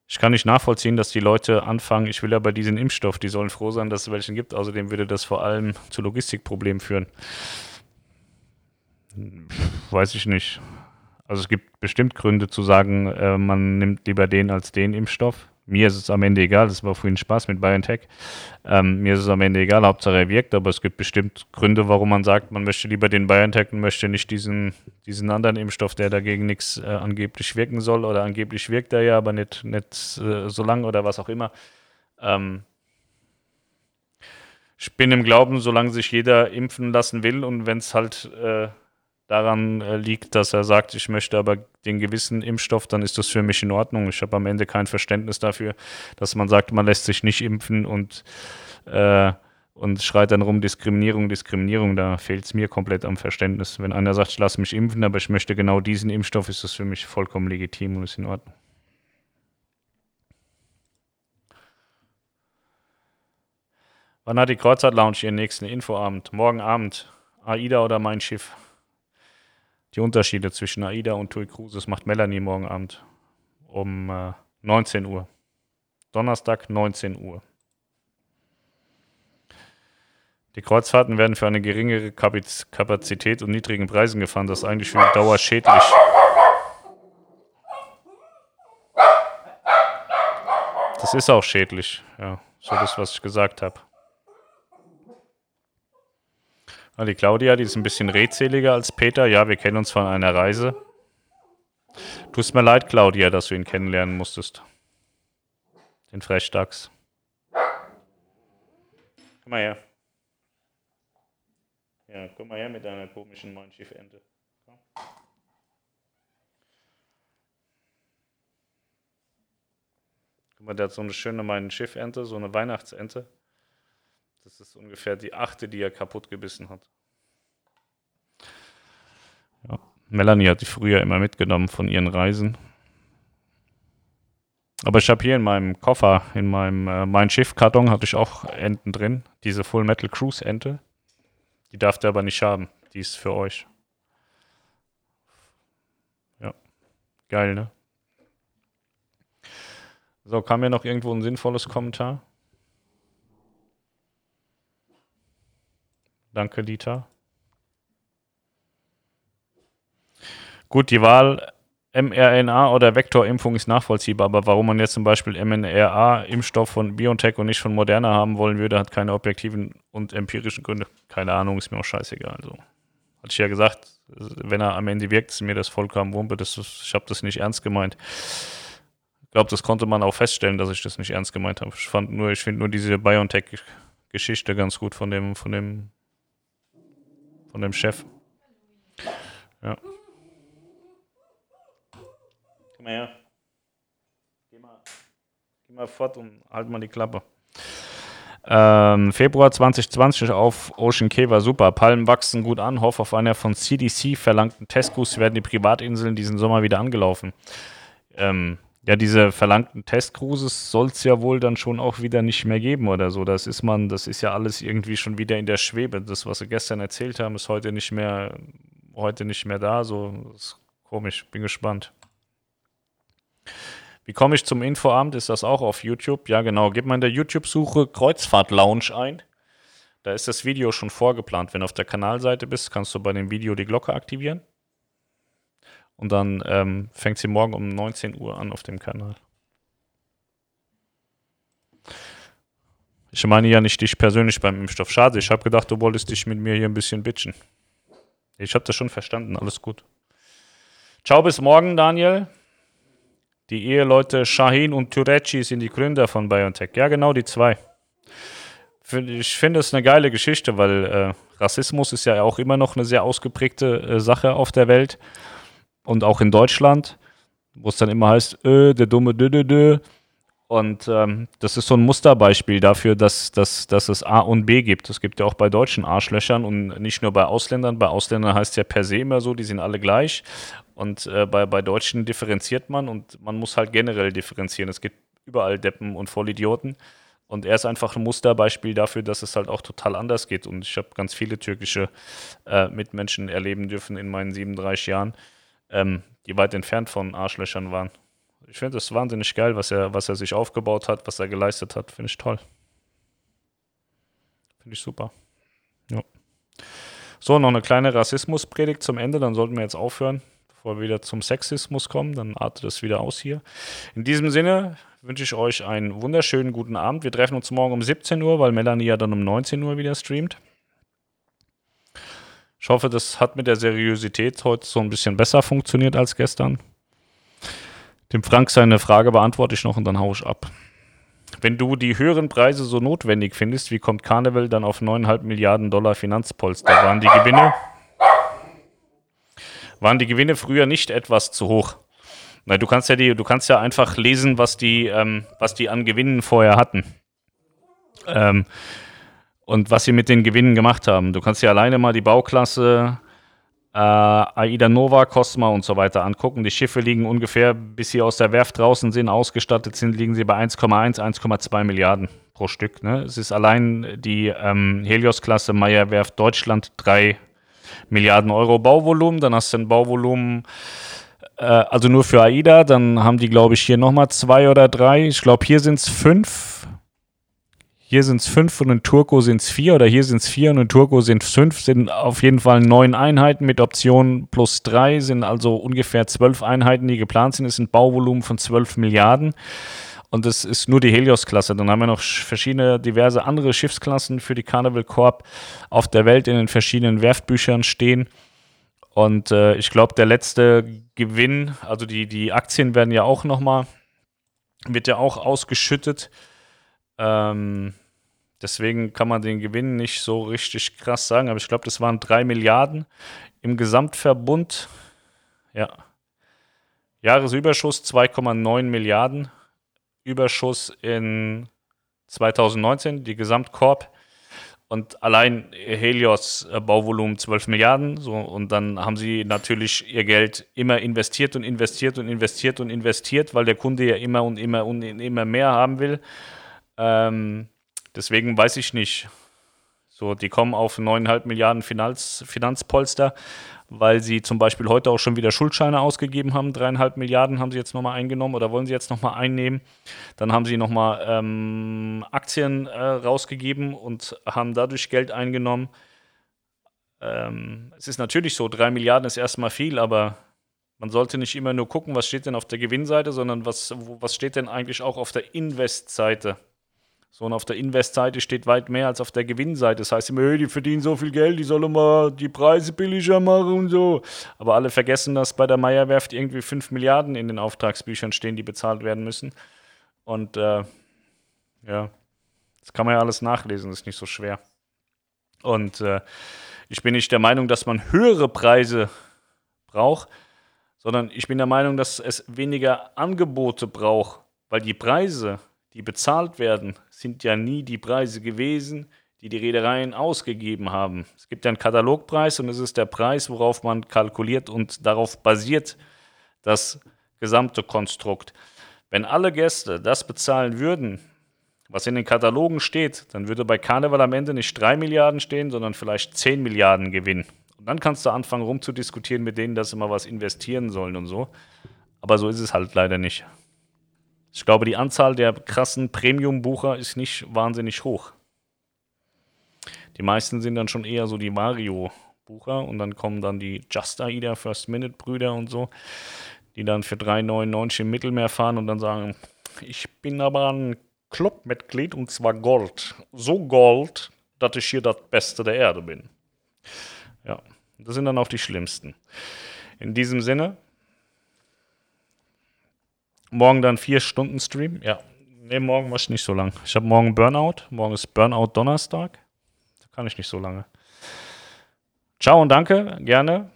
Ich kann nicht nachvollziehen, dass die Leute anfangen, ich will aber diesen Impfstoff, die sollen froh sein, dass es welchen gibt. Außerdem würde das vor allem zu Logistikproblemen führen. Weiß ich nicht. Also es gibt bestimmt Gründe zu sagen, äh, man nimmt lieber den als den Impfstoff. Mir ist es am Ende egal, das war vorhin Spaß mit BioNTech. Ähm, mir ist es am Ende egal, Hauptsache er wirkt, aber es gibt bestimmt Gründe, warum man sagt, man möchte lieber den BioNTech und möchte nicht diesen, diesen anderen Impfstoff, der dagegen nichts äh, angeblich wirken soll oder angeblich wirkt er ja, aber nicht, nicht äh, so lang oder was auch immer. Ähm, ich bin im Glauben, solange sich jeder impfen lassen will und wenn es halt äh, daran äh, liegt, dass er sagt, ich möchte aber den gewissen Impfstoff, dann ist das für mich in Ordnung. Ich habe am Ende kein Verständnis dafür, dass man sagt, man lässt sich nicht impfen und, äh, und schreit dann rum Diskriminierung, Diskriminierung. Da fehlt es mir komplett am Verständnis. Wenn einer sagt, ich lasse mich impfen, aber ich möchte genau diesen Impfstoff, ist das für mich vollkommen legitim und ist in Ordnung. Wann hat die Kreuzfahrt Lounge ihren nächsten Infoabend? Morgen Abend. AIDA oder mein Schiff? Die Unterschiede zwischen AIDA und TUI Cruises macht Melanie morgen Abend um äh, 19 Uhr. Donnerstag 19 Uhr. Die Kreuzfahrten werden für eine geringere Kapazität und niedrigen Preisen gefahren. Das ist eigentlich für die Dauer schädlich. Das ist auch schädlich, ja. So das, was ich gesagt habe. Ah, die Claudia, die ist ein bisschen redseliger als Peter. Ja, wir kennen uns von einer Reise. Tut mir leid, Claudia, dass du ihn kennenlernen musstest. Den Frechdachs. Komm mal her. Ja, komm mal her mit deiner komischen Mein Schiffente. Guck mal, der hat so eine schöne Mein Schiffente, so eine Weihnachtsente. Das ist ungefähr die achte, die er kaputt gebissen hat. Ja. Melanie hat die früher immer mitgenommen von ihren Reisen. Aber ich habe hier in meinem Koffer, in meinem äh, mein Schiffkarton, hatte ich auch Enten drin. Diese Full Metal Cruise Ente. Die darf der aber nicht haben. Die ist für euch. Ja. Geil, ne? So, kam mir noch irgendwo ein sinnvolles Kommentar? Danke, Dieter. Gut, die Wahl mRNA oder Vektorimpfung ist nachvollziehbar, aber warum man jetzt zum Beispiel mRNA-Impfstoff von BioNTech und nicht von Moderna haben wollen würde, hat keine objektiven und empirischen Gründe. Keine Ahnung, ist mir auch scheißegal. Also, hatte ich ja gesagt, wenn er am Ende wirkt, ist mir das vollkommen Wumpe. Das ist, ich habe das nicht ernst gemeint. glaube, das konnte man auch feststellen, dass ich das nicht ernst gemeint habe. Ich ich finde nur diese BioNTech-Geschichte ganz gut von dem, von dem, von dem Chef. Ja. Komm her. Geh mal, geh mal fort und halt mal die Klappe. Ähm, Februar 2020 auf Ocean Cay war super. Palmen wachsen gut an. Hoff auf einer von CDC verlangten Testcruise werden die Privatinseln diesen Sommer wieder angelaufen. Ähm, ja, diese verlangten Testcruises soll es ja wohl dann schon auch wieder nicht mehr geben oder so. Das ist man, das ist ja alles irgendwie schon wieder in der Schwebe. Das, was sie gestern erzählt haben, ist heute nicht mehr, heute nicht mehr da. So ist komisch. Bin gespannt. Wie komme ich zum Infoabend? Ist das auch auf YouTube? Ja, genau. Gib mal in der YouTube-Suche Kreuzfahrt Lounge ein. Da ist das Video schon vorgeplant. Wenn du auf der Kanalseite bist, kannst du bei dem Video die Glocke aktivieren. Und dann ähm, fängt sie morgen um 19 Uhr an auf dem Kanal. Ich meine ja nicht dich persönlich beim Impfstoff. Schade, ich habe gedacht, du wolltest dich mit mir hier ein bisschen bitchen. Ich habe das schon verstanden, alles gut. Ciao, bis morgen, Daniel. Die Eheleute Shahin und Turecci sind die Gründer von BioNTech. Ja, genau, die zwei. Ich finde es eine geile Geschichte, weil äh, Rassismus ist ja auch immer noch eine sehr ausgeprägte äh, Sache auf der Welt und auch in Deutschland, wo es dann immer heißt, äh, der dumme Dö, Dö, Dö. Und ähm, das ist so ein Musterbeispiel dafür, dass, dass, dass es A und B gibt. Es gibt ja auch bei deutschen Arschlöchern und nicht nur bei Ausländern. Bei Ausländern heißt es ja per se immer so, die sind alle gleich. Und äh, bei, bei Deutschen differenziert man und man muss halt generell differenzieren. Es gibt überall Deppen und Vollidioten. Und er ist einfach ein Musterbeispiel dafür, dass es halt auch total anders geht. Und ich habe ganz viele türkische äh, Mitmenschen erleben dürfen in meinen 37 Jahren, ähm, die weit entfernt von Arschlöchern waren. Ich finde es wahnsinnig geil, was er, was er sich aufgebaut hat, was er geleistet hat. Finde ich toll. Finde ich super. Ja. So, noch eine kleine Rassismuspredigt zum Ende, dann sollten wir jetzt aufhören, bevor wir wieder zum Sexismus kommen. Dann artet es wieder aus hier. In diesem Sinne wünsche ich euch einen wunderschönen guten Abend. Wir treffen uns morgen um 17 Uhr, weil Melanie ja dann um 19 Uhr wieder streamt. Ich hoffe, das hat mit der Seriosität heute so ein bisschen besser funktioniert als gestern. Dem Frank seine Frage beantworte ich noch und dann haue ich ab. Wenn du die höheren Preise so notwendig findest, wie kommt Carnival dann auf 9,5 Milliarden Dollar Finanzpolster? Waren die Gewinne, waren die Gewinne früher nicht etwas zu hoch? Na, du kannst ja die, du kannst ja einfach lesen, was die, ähm, was die an Gewinnen vorher hatten. Ähm, und was sie mit den Gewinnen gemacht haben. Du kannst dir alleine mal die Bauklasse äh, Aida Nova, Cosma und so weiter angucken. Die Schiffe liegen ungefähr, bis sie aus der Werft draußen sind, ausgestattet sind, liegen sie bei 1,1, 1,2 Milliarden pro Stück. Ne? Es ist allein die ähm, Helios-Klasse Meyer Werft Deutschland 3 Milliarden Euro Bauvolumen. Dann hast du ein Bauvolumen äh, also nur für AIDA, dann haben die, glaube ich, hier nochmal zwei oder drei. Ich glaube, hier sind es fünf hier sind es fünf und in Turco sind es vier oder hier sind es vier und in Turco sind es fünf, sind auf jeden Fall neun Einheiten mit Option plus drei, sind also ungefähr zwölf Einheiten, die geplant sind. Es sind Bauvolumen von zwölf Milliarden. Und das ist nur die Helios-Klasse. Dann haben wir noch verschiedene, diverse andere Schiffsklassen für die Carnival Corp auf der Welt in den verschiedenen Werftbüchern stehen. Und äh, ich glaube, der letzte Gewinn, also die, die Aktien werden ja auch nochmal, wird ja auch ausgeschüttet. Ähm, Deswegen kann man den Gewinn nicht so richtig krass sagen, aber ich glaube, das waren drei Milliarden im Gesamtverbund. Ja. Jahresüberschuss 2,9 Milliarden. Überschuss in 2019, die Gesamtkorb. Und allein Helios äh, Bauvolumen 12 Milliarden. So, und dann haben sie natürlich ihr Geld immer investiert und investiert und investiert und investiert, weil der Kunde ja immer und immer und immer mehr haben will. Ähm, Deswegen weiß ich nicht. So, die kommen auf 9,5 Milliarden Finanz, Finanzpolster, weil sie zum Beispiel heute auch schon wieder Schuldscheine ausgegeben haben. Dreieinhalb Milliarden haben sie jetzt nochmal eingenommen oder wollen sie jetzt nochmal einnehmen. Dann haben sie nochmal ähm, Aktien äh, rausgegeben und haben dadurch Geld eingenommen. Ähm, es ist natürlich so, drei Milliarden ist erstmal viel, aber man sollte nicht immer nur gucken, was steht denn auf der Gewinnseite, sondern was, was steht denn eigentlich auch auf der Investseite. So, und auf der Invest-Seite steht weit mehr als auf der Gewinnseite. Das heißt immer, hey, die verdienen so viel Geld, die sollen mal die Preise billiger machen und so. Aber alle vergessen, dass bei der Meierwerft irgendwie 5 Milliarden in den Auftragsbüchern stehen, die bezahlt werden müssen. Und äh, ja, das kann man ja alles nachlesen, das ist nicht so schwer. Und äh, ich bin nicht der Meinung, dass man höhere Preise braucht, sondern ich bin der Meinung, dass es weniger Angebote braucht, weil die Preise, die bezahlt werden, sind ja nie die Preise gewesen, die die Reedereien ausgegeben haben. Es gibt ja einen Katalogpreis und es ist der Preis, worauf man kalkuliert und darauf basiert das gesamte Konstrukt. Wenn alle Gäste das bezahlen würden, was in den Katalogen steht, dann würde bei Karneval am Ende nicht 3 Milliarden stehen, sondern vielleicht 10 Milliarden Gewinn. Und dann kannst du anfangen rumzudiskutieren mit denen, dass sie mal was investieren sollen und so. Aber so ist es halt leider nicht. Ich glaube, die Anzahl der krassen Premium-Bucher ist nicht wahnsinnig hoch. Die meisten sind dann schon eher so die Mario-Bucher und dann kommen dann die Just Aida First Minute Brüder und so, die dann für 3,99 im Mittelmeer fahren und dann sagen, ich bin aber ein Clubmitglied und zwar Gold. So Gold, dass ich hier das Beste der Erde bin. Ja, das sind dann auch die schlimmsten. In diesem Sinne, morgen dann vier Stunden Stream. Ja, nee, morgen mach ich nicht so lang. Ich habe morgen Burnout. Morgen ist Burnout Donnerstag. Da kann ich nicht so lange. Ciao und danke, gerne.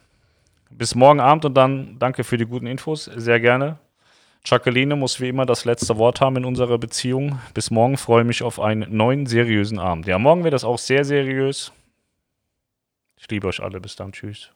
Bis morgen Abend und dann danke für die guten Infos. Sehr gerne. Jacqueline muss wie immer das letzte Wort haben in unserer Beziehung. Bis morgen freue ich mich auf einen neuen seriösen Abend. Ja, morgen wird das auch sehr seriös. Ich liebe euch alle. Bis dann. Tschüss.